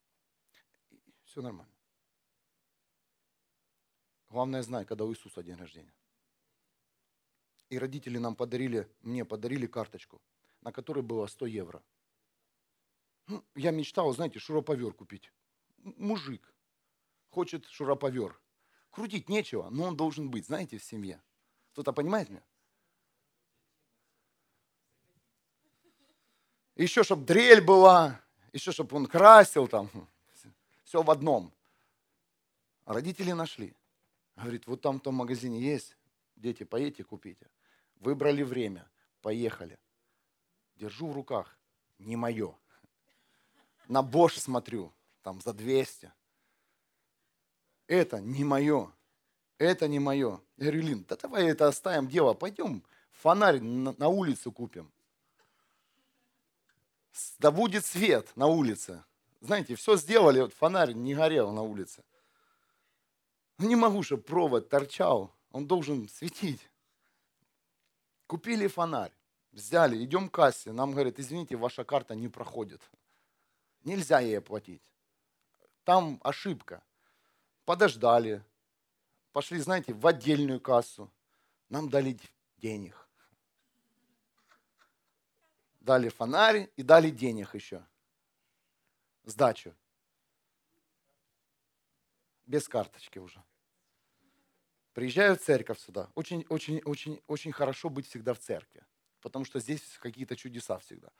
Speaker 1: Все нормально. Главное знать, когда у Иисуса день рождения. И родители нам подарили, мне подарили карточку, на которой было 100 евро. Ну, я мечтал, знаете, шуруповер купить. Мужик хочет шуруповер. Крутить нечего, но он должен быть, знаете, в семье. Кто-то понимает меня? Еще, чтобы дрель была, еще, чтобы он красил там. Все в одном. А родители нашли. Говорит, вот там в том магазине есть, дети, поедете, купите. Выбрали время, поехали. Держу в руках, не мое. На Бош смотрю, там за 200. Это не мое. Это не мое. Я говорю, Лин, да давай это оставим дело, пойдем фонарь на, на улицу купим. Да будет свет на улице. Знаете, все сделали, вот фонарь не горел на улице. Ну не могу, чтобы провод торчал, он должен светить. Купили фонарь, взяли, идем к кассе, нам говорят, извините, ваша карта не проходит. Нельзя ей оплатить. Там ошибка. Подождали, пошли, знаете, в отдельную кассу. Нам дали денег. Дали фонарь и дали денег еще. Сдачу. Без карточки уже. Приезжаю в церковь сюда. Очень, очень, очень, очень хорошо быть всегда в церкви, потому что здесь какие-то чудеса всегда.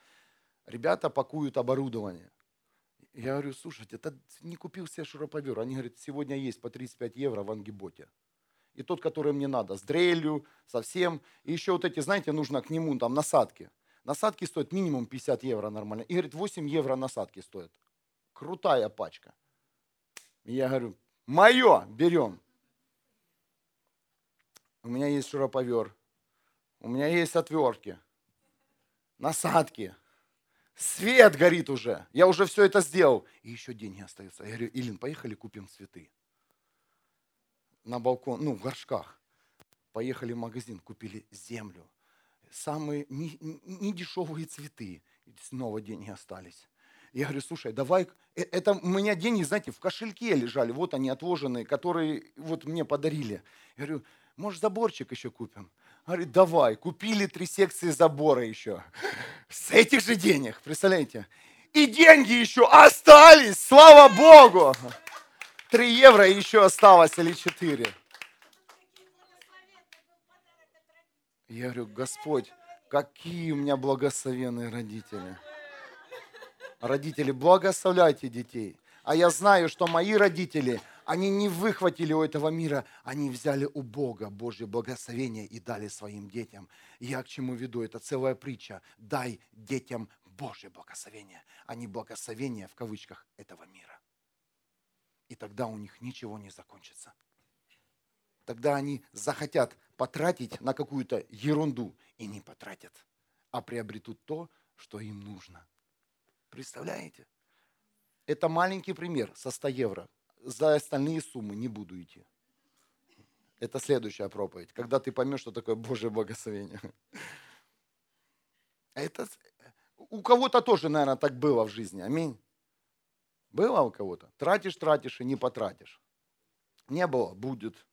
Speaker 1: Ребята пакуют оборудование. Я говорю, слушайте, это не купил себе шуруповер. Они говорят, сегодня есть по 35 евро в Ангиботе. И тот, который мне надо, с дрелью, совсем. И еще вот эти, знаете, нужно к нему там насадки. Насадки стоят минимум 50 евро нормально. И говорит, 8 евро насадки стоят. Крутая пачка. Я говорю, мое, берем. У меня есть шуруповер. У меня есть отвертки. Насадки. Свет горит уже. Я уже все это сделал. И еще деньги остаются. Я говорю, Илин, поехали купим цветы. На балкон, ну, в горшках. Поехали в магазин, купили землю. Самые недешевые не, не цветы. Снова деньги остались. Я говорю, слушай, давай, э, это у меня деньги, знаете, в кошельке лежали, вот они отложенные, которые вот мне подарили. Я говорю, может, заборчик еще купим? Говорит, давай, купили три секции забора еще. С этих же денег, представляете? И деньги еще остались, слава Богу! Три евро еще осталось или четыре. Я говорю, Господь, какие у меня благословенные родители. Родители, благословляйте детей. А я знаю, что мои родители, они не выхватили у этого мира, они взяли у Бога Божье благословение и дали своим детям. Я к чему веду? Это целая притча. Дай детям Божье благословение, а не благословение в кавычках этого мира. И тогда у них ничего не закончится. Тогда они захотят потратить на какую-то ерунду и не потратят, а приобретут то, что им нужно. Представляете? Это маленький пример со 100 евро за остальные суммы не буду идти. Это следующая проповедь, когда ты поймешь, что такое Божье благословение. Это у кого-то тоже, наверное, так было в жизни. Аминь. Было у кого-то? Тратишь, тратишь и не потратишь. Не было, будет.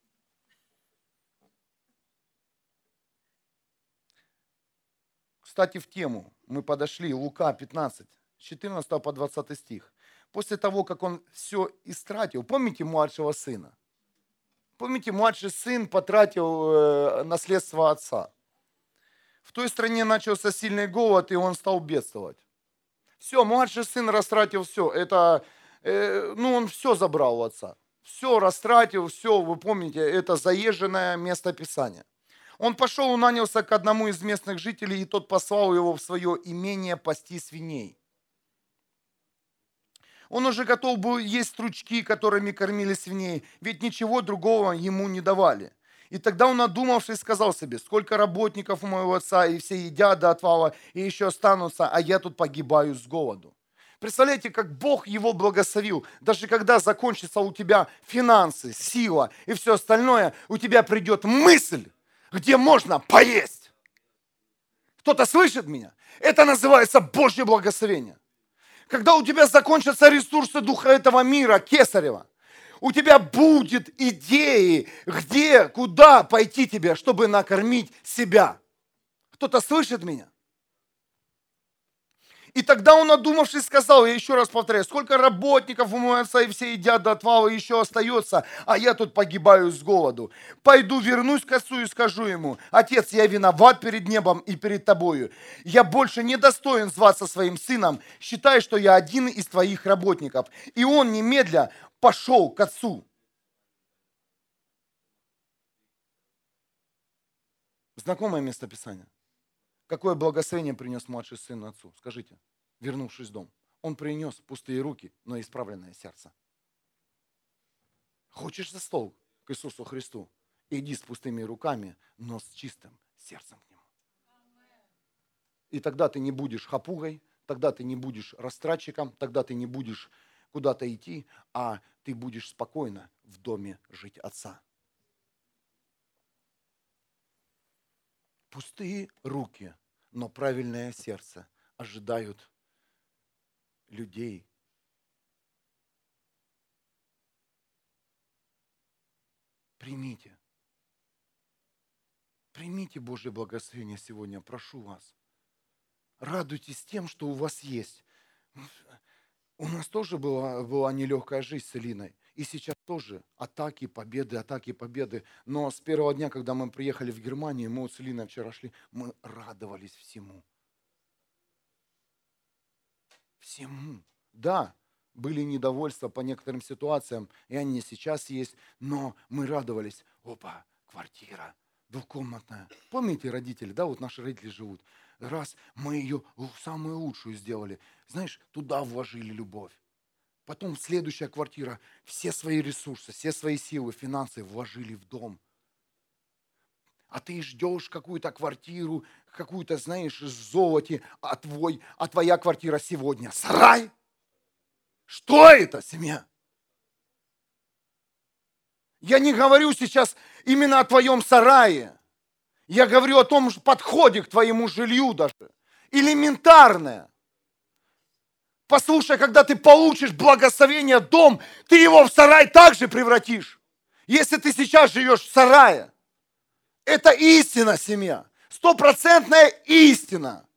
Speaker 1: Кстати, в тему мы подошли, Лука 15, 14 по 20 стих после того, как он все истратил, помните младшего сына? Помните, младший сын потратил э, наследство отца. В той стране начался сильный голод, и он стал бедствовать. Все, младший сын растратил все. Это э, ну он все забрал у отца. Все растратил, все, вы помните, это заезженное место Писания. Он пошел и нанялся к одному из местных жителей, и тот послал его в свое имение пасти свиней. Он уже готов был есть стручки, которыми кормили свиней, ведь ничего другого ему не давали. И тогда он, надумавшись, сказал себе, сколько работников у моего отца, и все едят до отвала, и еще останутся, а я тут погибаю с голоду. Представляете, как Бог его благословил. Даже когда закончится у тебя финансы, сила и все остальное, у тебя придет мысль, где можно поесть. Кто-то слышит меня? Это называется Божье благословение. Когда у тебя закончатся ресурсы духа этого мира, кесарева, у тебя будет идеи, где, куда пойти тебе, чтобы накормить себя. Кто-то слышит меня? И тогда он, надумавшись, сказал, я еще раз повторяю, сколько работников у моего отца и все едят до отвала еще остается, а я тут погибаю с голоду. Пойду вернусь к отцу и скажу ему, отец, я виноват перед небом и перед тобою. Я больше не достоин зваться своим сыном, считай, что я один из твоих работников. И он немедля пошел к отцу. Знакомое местописание. Какое благословение принес младший сын отцу? Скажите, вернувшись в дом. Он принес пустые руки, но исправленное сердце. Хочешь за стол к Иисусу Христу? Иди с пустыми руками, но с чистым сердцем к Нему. И тогда ты не будешь хапугой, тогда ты не будешь растратчиком, тогда ты не будешь куда-то идти, а ты будешь спокойно в доме жить Отца. Пустые руки, но правильное сердце ожидают людей. Примите. Примите Божье благословение сегодня, прошу вас. Радуйтесь тем, что у вас есть. У нас тоже была, была нелегкая жизнь с Элиной. И сейчас тоже атаки, победы, атаки, победы. Но с первого дня, когда мы приехали в Германию, мы с Элиной вчера шли, мы радовались всему. Всему. Да, были недовольства по некоторым ситуациям, и они сейчас есть, но мы радовались. Опа, квартира, двухкомнатная. Помните, родители, да, вот наши родители живут. Раз мы ее самую лучшую сделали, знаешь, туда вложили любовь. Потом следующая квартира, все свои ресурсы, все свои силы, финансы вложили в дом. А ты ждешь какую-то квартиру, какую-то, знаешь, золоте, а, твой, а твоя квартира сегодня сарай? Что это, семья? Я не говорю сейчас именно о твоем сарае. Я говорю о том подходе к твоему жилью даже. Элементарное. Послушай, когда ты получишь благословение дом, ты его в сарай также превратишь. Если ты сейчас живешь в сарае, это истина, семья. Стопроцентная истина.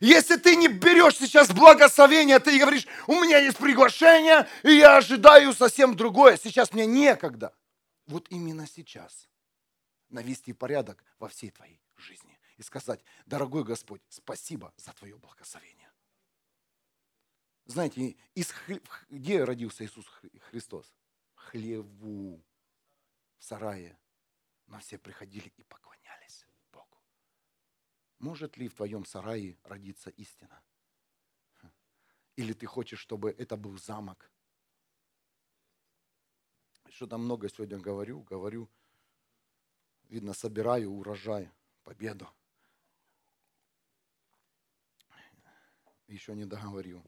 Speaker 1: Если ты не берешь сейчас благословение, ты говоришь, у меня есть приглашение, и я ожидаю совсем другое. Сейчас мне некогда. Вот именно сейчас навести порядок во всей твоей жизни и сказать, дорогой Господь, спасибо за твое благословение. Знаете, из, где родился Иисус Христос? Хлеву, в сарае. Но все приходили и поклонялись Богу. Может ли в твоем сарае родиться истина? Или ты хочешь, чтобы это был замок? Что-то много сегодня говорю, говорю. Видно, собираю урожай, победу. Еще не договорил.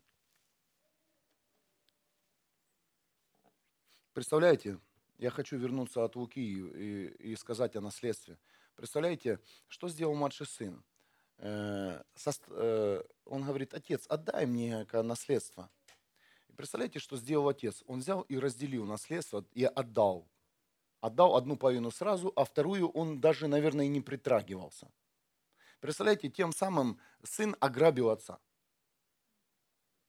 Speaker 1: Представляете, я хочу вернуться от Луки и, и сказать о наследстве. Представляете, что сделал младший сын? Э, э, он говорит, отец, отдай мне наследство. И представляете, что сделал отец? Он взял и разделил наследство и отдал. Отдал одну половину сразу, а вторую он даже, наверное, и не притрагивался. Представляете, тем самым сын ограбил отца.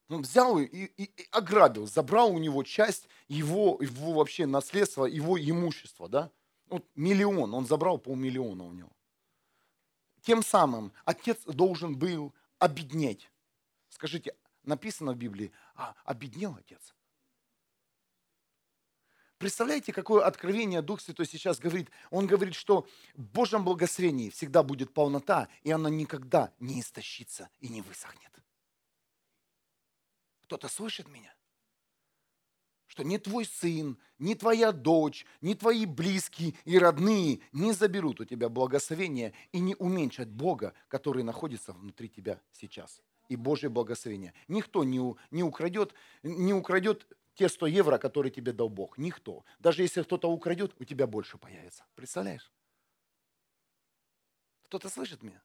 Speaker 1: Он взял и, и, и ограбил, забрал у него часть его, его вообще наследства, его имущества, да? Вот миллион, он забрал полмиллиона у него. Тем самым отец должен был обеднеть. Скажите, написано в Библии, а обеднел отец? Представляете, какое откровение Дух Святой сейчас говорит? Он говорит, что в Божьем благословении всегда будет полнота, и она никогда не истощится и не высохнет. Кто-то слышит меня? Что ни твой сын, ни твоя дочь, ни твои близкие и родные не заберут у тебя благословение и не уменьшат Бога, который находится внутри тебя сейчас. И Божье благословение. Никто не, не, украдет, не украдет те 100 евро, которые тебе дал Бог. Никто. Даже если кто-то украдет, у тебя больше появится. Представляешь? Кто-то слышит меня?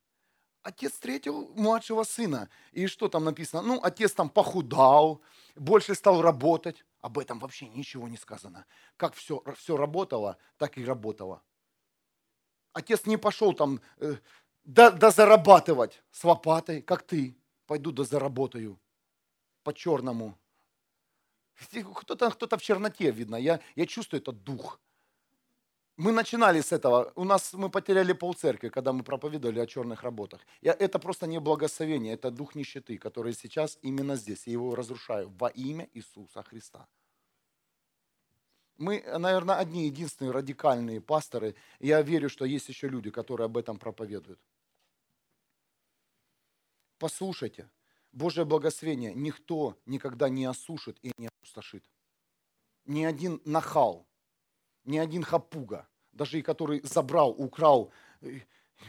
Speaker 1: Отец встретил младшего сына. И что там написано? Ну, отец там похудал, больше стал работать. Об этом вообще ничего не сказано. Как все, все работало, так и работало. Отец не пошел там э, да, да зарабатывать с лопатой, как ты. Пойду да заработаю по-черному. Кто-то кто в черноте видно. Я, я чувствую этот дух. Мы начинали с этого. У нас мы потеряли полцеркви, когда мы проповедовали о черных работах. Я, это просто не благословение, это дух нищеты, который сейчас именно здесь. Я его разрушаю во имя Иисуса Христа. Мы, наверное, одни единственные радикальные пасторы. Я верю, что есть еще люди, которые об этом проповедуют. Послушайте, Божье благословение никто никогда не осушит и не опустошит. Ни один нахал, ни один хапуга, даже и который забрал, украл, э,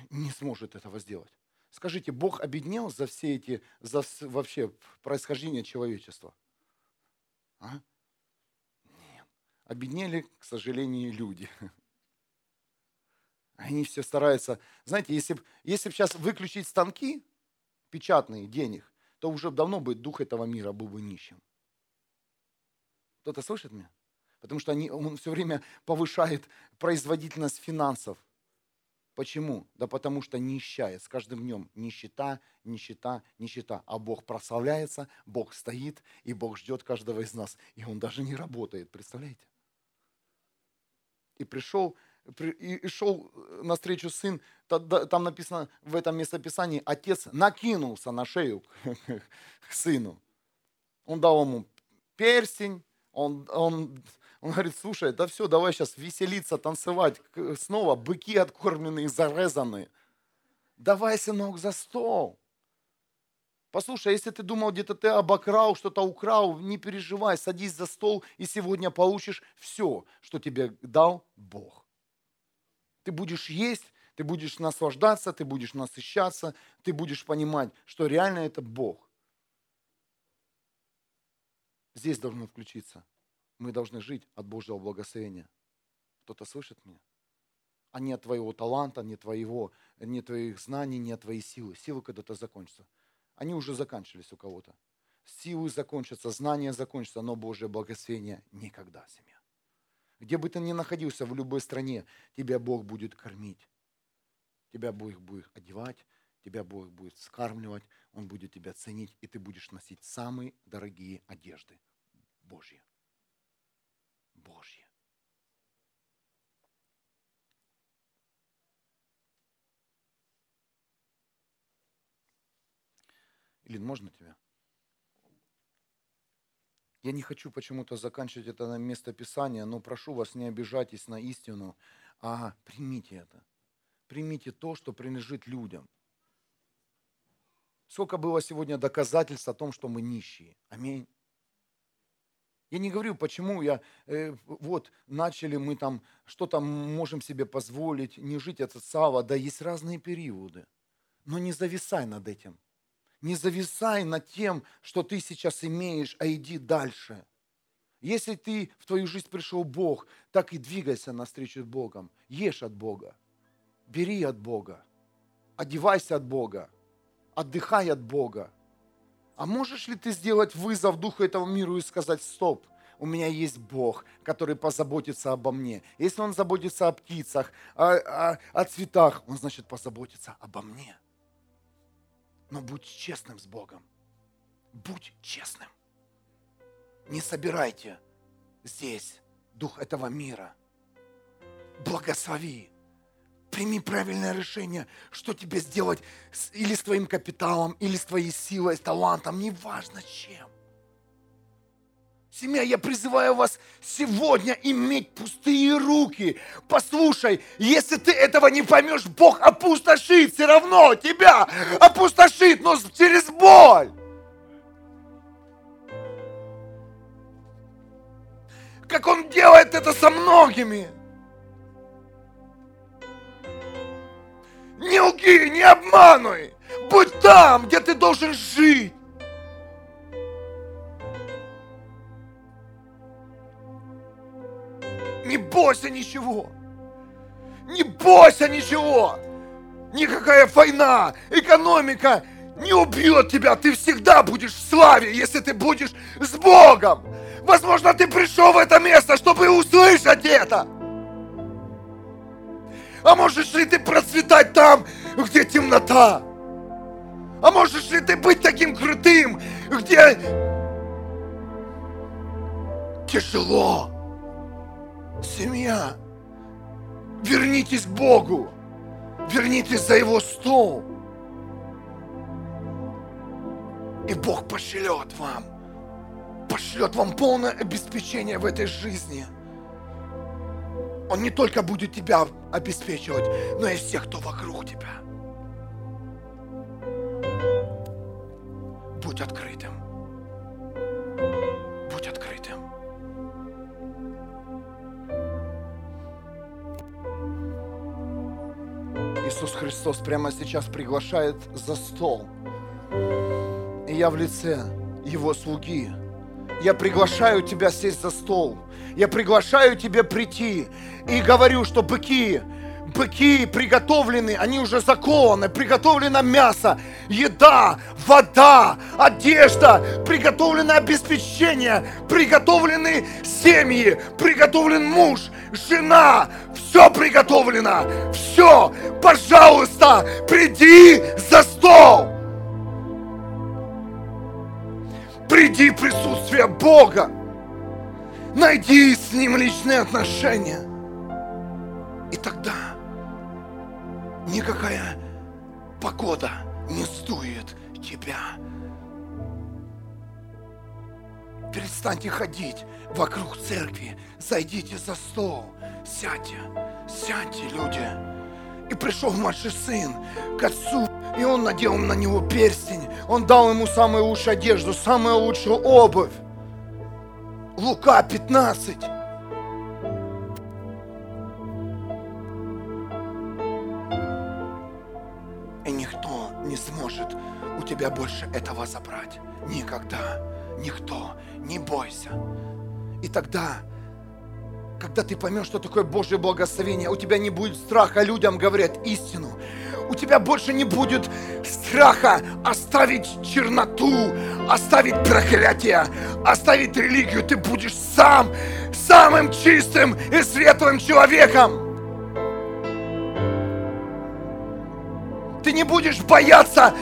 Speaker 1: не сможет этого сделать. Скажите, Бог обеднел за все эти, за вообще происхождение человечества? А? Нет. Обеднели, к сожалению, люди. <laughs> Они все стараются. Знаете, если, если бы сейчас выключить станки печатные денег, то уже давно бы дух этого мира был бы нищим. Кто-то слышит меня? Потому что они, он все время повышает производительность финансов. Почему? Да потому что нищает. С каждым днем нищета, нищета, нищета. А Бог прославляется, Бог стоит, и Бог ждет каждого из нас. И Он даже не работает, представляете? И пришел и шел навстречу сын, там написано в этом местописании, отец накинулся на шею к сыну. Он дал ему перстень, он, он, он говорит, слушай, да все, давай сейчас веселиться, танцевать, снова быки откормленные, зарезанные. Давай, сынок, за стол. Послушай, если ты думал, где-то ты обокрал, что-то украл, не переживай, садись за стол, и сегодня получишь все, что тебе дал Бог. Ты будешь есть, ты будешь наслаждаться, ты будешь насыщаться, ты будешь понимать, что реально это Бог. Здесь должно включиться. Мы должны жить от Божьего благословения. Кто-то слышит меня? А не от твоего таланта, не твоего, не твоих знаний, не от твоей силы. Силы когда-то закончатся. Они уже заканчивались у кого-то. Силы закончатся, знания закончатся, но Божье благословение никогда, семья. Где бы ты ни находился, в любой стране, тебя Бог будет кормить. Тебя Бог будет одевать, тебя Бог будет скармливать, Он будет тебя ценить, и ты будешь носить самые дорогие одежды Божьи. Божьи. Илин, можно тебя? Я не хочу почему-то заканчивать это на место Писания, но прошу вас, не обижайтесь на истину, а примите это. Примите то, что принадлежит людям. Сколько было сегодня доказательств о том, что мы нищие. Аминь. Я не говорю, почему я, э, вот, начали мы там, что-то можем себе позволить, не жить от сава. Да, есть разные периоды. Но не зависай над этим. Не зависай над тем, что ты сейчас имеешь, а иди дальше. Если ты в твою жизнь пришел Бог, так и двигайся навстречу с Богом. Ешь от Бога. Бери от Бога. Одевайся от Бога. Отдыхай от Бога. А можешь ли ты сделать вызов духу этого мира и сказать, стоп, у меня есть Бог, который позаботится обо мне. Если Он заботится о птицах, о, о, о цветах, Он, значит, позаботится обо мне. Но будь честным с Богом. Будь честным. Не собирайте здесь дух этого мира. Благослови. Прими правильное решение, что тебе сделать или с твоим капиталом, или с твоей силой, с талантом, неважно чем. Семья, я призываю вас сегодня иметь пустые руки. Послушай, если ты этого не поймешь, Бог опустошит все равно тебя. Опустошит, но через боль. Как Он делает это со многими. Не лги, не обмануй. Будь там, где ты должен жить. Не бойся ничего. Не бойся ничего. Никакая война, экономика не убьет тебя. Ты всегда будешь в славе, если ты будешь с Богом. Возможно, ты пришел в это место, чтобы услышать это. А можешь ли ты процветать там, где темнота? А можешь ли ты быть таким крутым, где тяжело? Семья, вернитесь к Богу, вернитесь за Его стол. И Бог пошлет вам, пошлет вам полное обеспечение в этой жизни. Он не только будет тебя обеспечивать, но и всех, кто вокруг тебя. Будь открытым. Будь открытым. Иисус Христос прямо сейчас приглашает за стол. И я в лице Его слуги. Я приглашаю тебя сесть за стол. Я приглашаю тебя прийти. И говорю, что быки, быки приготовлены, они уже закованы, приготовлено мясо, еда, вода, одежда, приготовлено обеспечение, приготовлены семьи, приготовлен муж, жена, все приготовлено, все, пожалуйста, приди за стол. Приди в присутствие Бога. Найди с Ним личные отношения. И тогда никакая погода не стоит тебя. Перестаньте ходить вокруг церкви, зайдите за стол, сядьте, сядьте, люди. И пришел младший сын к отцу, и он надел на него перстень, он дал ему самую лучшую одежду, самую лучшую обувь. Лука 15. тебя больше этого забрать. Никогда. Никто. Не бойся. И тогда, когда ты поймешь, что такое Божье благословение, у тебя не будет страха людям говорят истину. У тебя больше не будет страха оставить черноту, оставить проклятие, оставить религию. Ты будешь сам самым чистым и светлым человеком. Ты не будешь бояться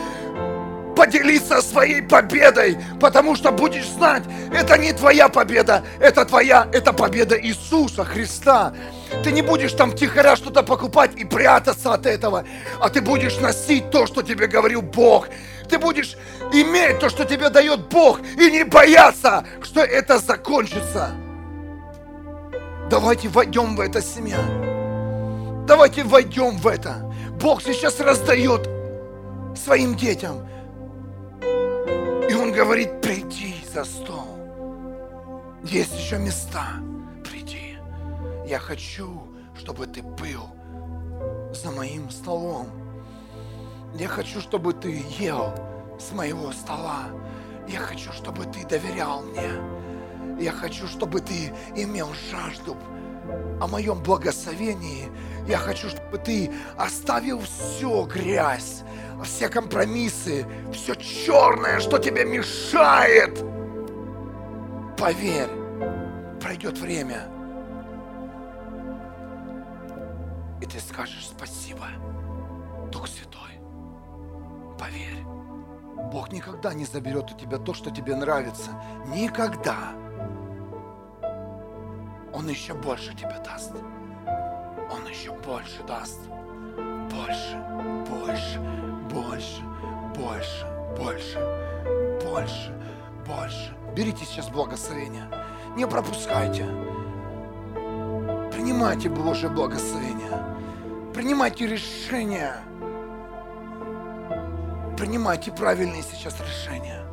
Speaker 1: поделиться своей победой, потому что будешь знать, это не твоя победа, это твоя, это победа Иисуса Христа. Ты не будешь там тихоря что-то покупать и прятаться от этого, а ты будешь носить то, что тебе говорил Бог. Ты будешь иметь то, что тебе дает Бог, и не бояться, что это закончится. Давайте войдем в это, семья. Давайте войдем в это. Бог сейчас раздает своим детям и он говорит, приди за стол. Есть еще места. Я хочу, чтобы ты был за моим столом. Я хочу, чтобы ты ел с моего стола. Я хочу, чтобы ты доверял мне. Я хочу, чтобы ты имел жажду о моем благословении. Я хочу, чтобы ты оставил всю грязь, все компромиссы, все черное, что тебе мешает. Поверь, пройдет время, и ты скажешь спасибо, Дух Святой. Поверь, Бог никогда не заберет у тебя то, что тебе нравится. Никогда. Он еще больше тебе даст. Он еще больше даст. Больше, больше, больше, больше, больше, больше, больше. Берите сейчас благословение. Не пропускайте. Принимайте Божье благословение. Принимайте решения. Принимайте правильные сейчас решения.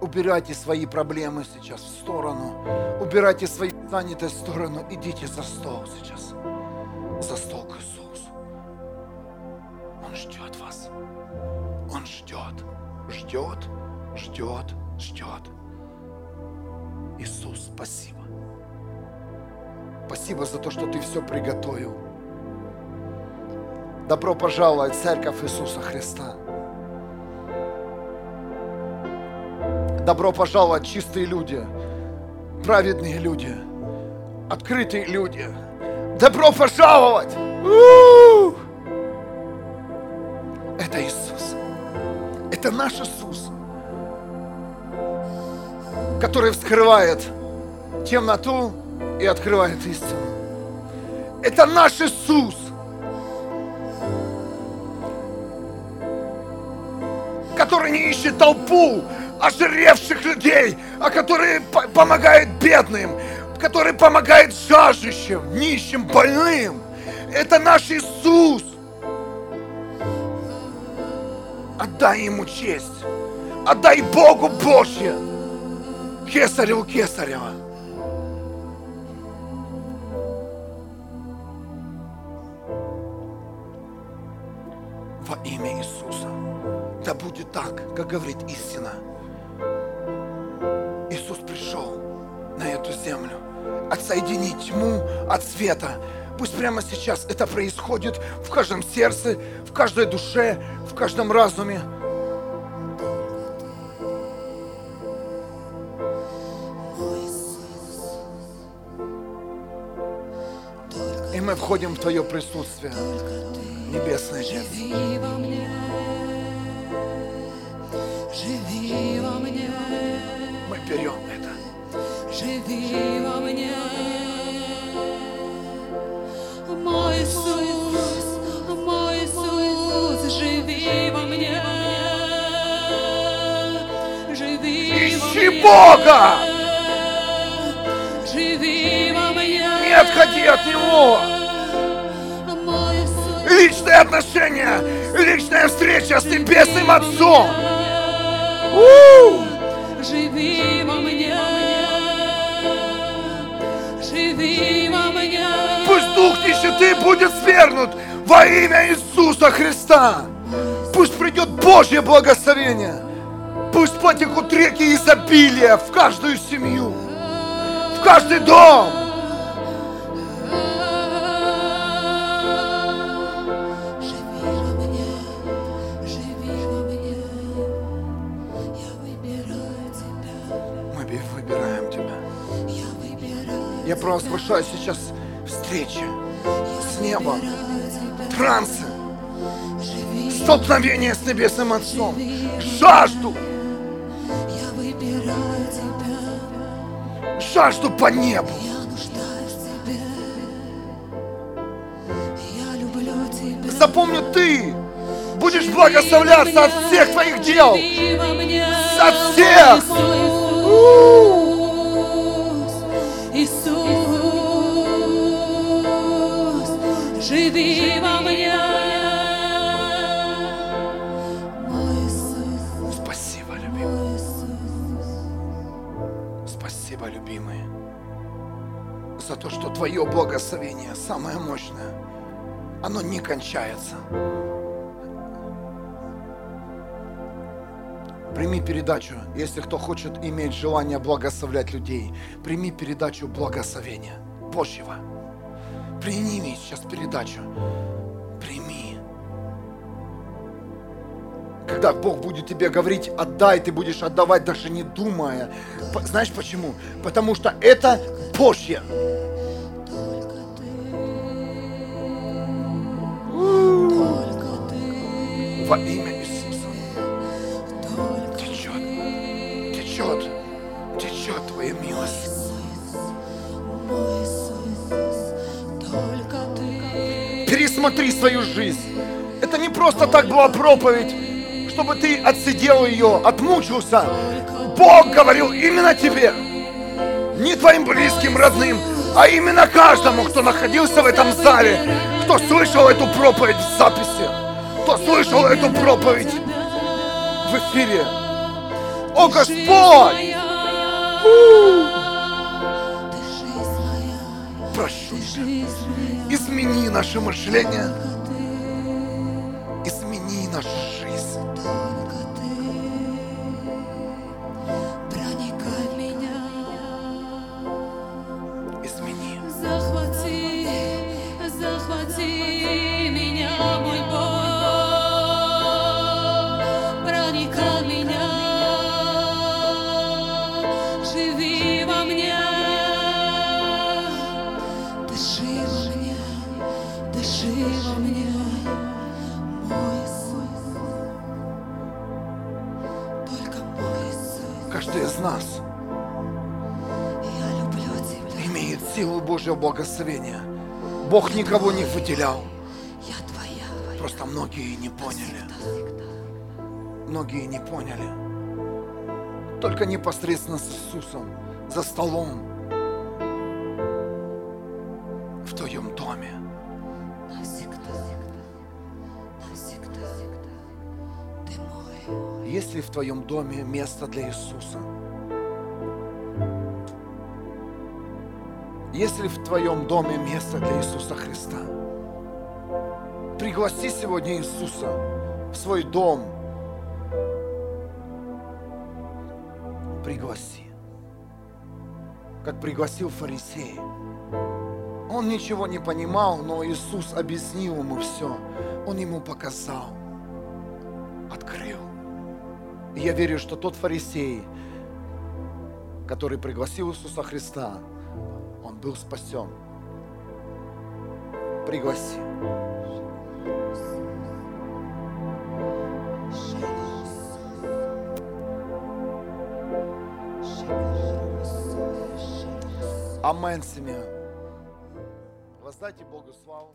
Speaker 1: Убирайте свои проблемы сейчас в сторону. Убирайте свои занятые в сторону. Идите за стол сейчас. За стол к Иисусу. Он ждет вас. Он ждет. Ждет, ждет, Спасибо за то, что ты все приготовил. Добро пожаловать в Церковь Иисуса Христа. Добро пожаловать, чистые люди, праведные люди, открытые люди. Добро пожаловать! У-у-у! Это Иисус. Это наш Иисус, который вскрывает темноту и открывает истину. Это наш Иисус, который не ищет толпу ожиревших людей, а который помогает бедным, который помогает жаждущим, нищим, больным. Это наш Иисус. Отдай Ему честь. Отдай Богу Божье. Кесареву Кесарева. Имя Иисуса. Да будет так, как говорит истина. Иисус пришел на эту землю отсоединить тьму от света. Пусть прямо сейчас это происходит в каждом сердце, в каждой душе, в каждом разуме. И мы входим в Твое присутствие, Небесный Отец.
Speaker 2: Живи во мне, живи во мне,
Speaker 1: Мы берем это.
Speaker 2: живи во мне. Мой Иисус, мой Иисус, живи во мне. Живи во
Speaker 1: Ищи
Speaker 2: мне.
Speaker 1: Бога!
Speaker 2: Живи во мне.
Speaker 1: Не отходи от Него! Личные отношения, личная встреча с Небесным Отцом.
Speaker 2: Живи во мне, живи во мне,
Speaker 1: Пусть дух нищеты будет свергнут во имя Иисуса Христа. Пусть придет Божье благословение. Пусть потекут реки изобилия в каждую семью, в каждый дом. Провозглашаю сейчас встречи с небом, трансы, столкновение с Небесным Отцом, жажду, жажду по небу. Запомни, ты будешь благословляться от всех твоих дел. От всех.
Speaker 2: мой живи во мне, мой Иисус,
Speaker 1: Спасибо, любимый. Спасибо, любимый, за то, что Твое благословение самое мощное. Оно не кончается. Прими передачу, если кто хочет иметь желание благословлять людей. Прими передачу благословения Божьего. Прими сейчас передачу. Прими. Когда Бог будет тебе говорить, отдай, ты будешь отдавать, даже не думая. Знаешь почему? Потому что это Божье. Во имя Пересмотри свою жизнь. Это не просто так была проповедь, чтобы ты отсидел ее, отмучился. Бог говорил именно тебе. Не твоим близким, родным, а именно каждому, кто находился в этом зале, кто слышал эту проповедь в записи, кто слышал эту проповедь в эфире. О Господь!
Speaker 2: Моя,
Speaker 1: Прошу тебя, измени наше мышление, измени нашу благословения. Бог никого не выделял.
Speaker 2: Я Твоя,
Speaker 1: Просто многие не поняли. Многие не поняли. Только непосредственно с Иисусом, за столом, в твоем доме.
Speaker 2: Навсегда, навсегда, Ты мой.
Speaker 1: Есть ли в твоем доме место для Иисуса? Есть ли в твоем доме место для Иисуса Христа? Пригласи сегодня Иисуса в свой дом. Пригласи. Как пригласил фарисей. Он ничего не понимал, но Иисус объяснил ему все. Он ему показал, открыл. И я верю, что тот фарисей, который пригласил Иисуса Христа, был спасен. Пригласи. Амен, семья. Воздайте Богу славу.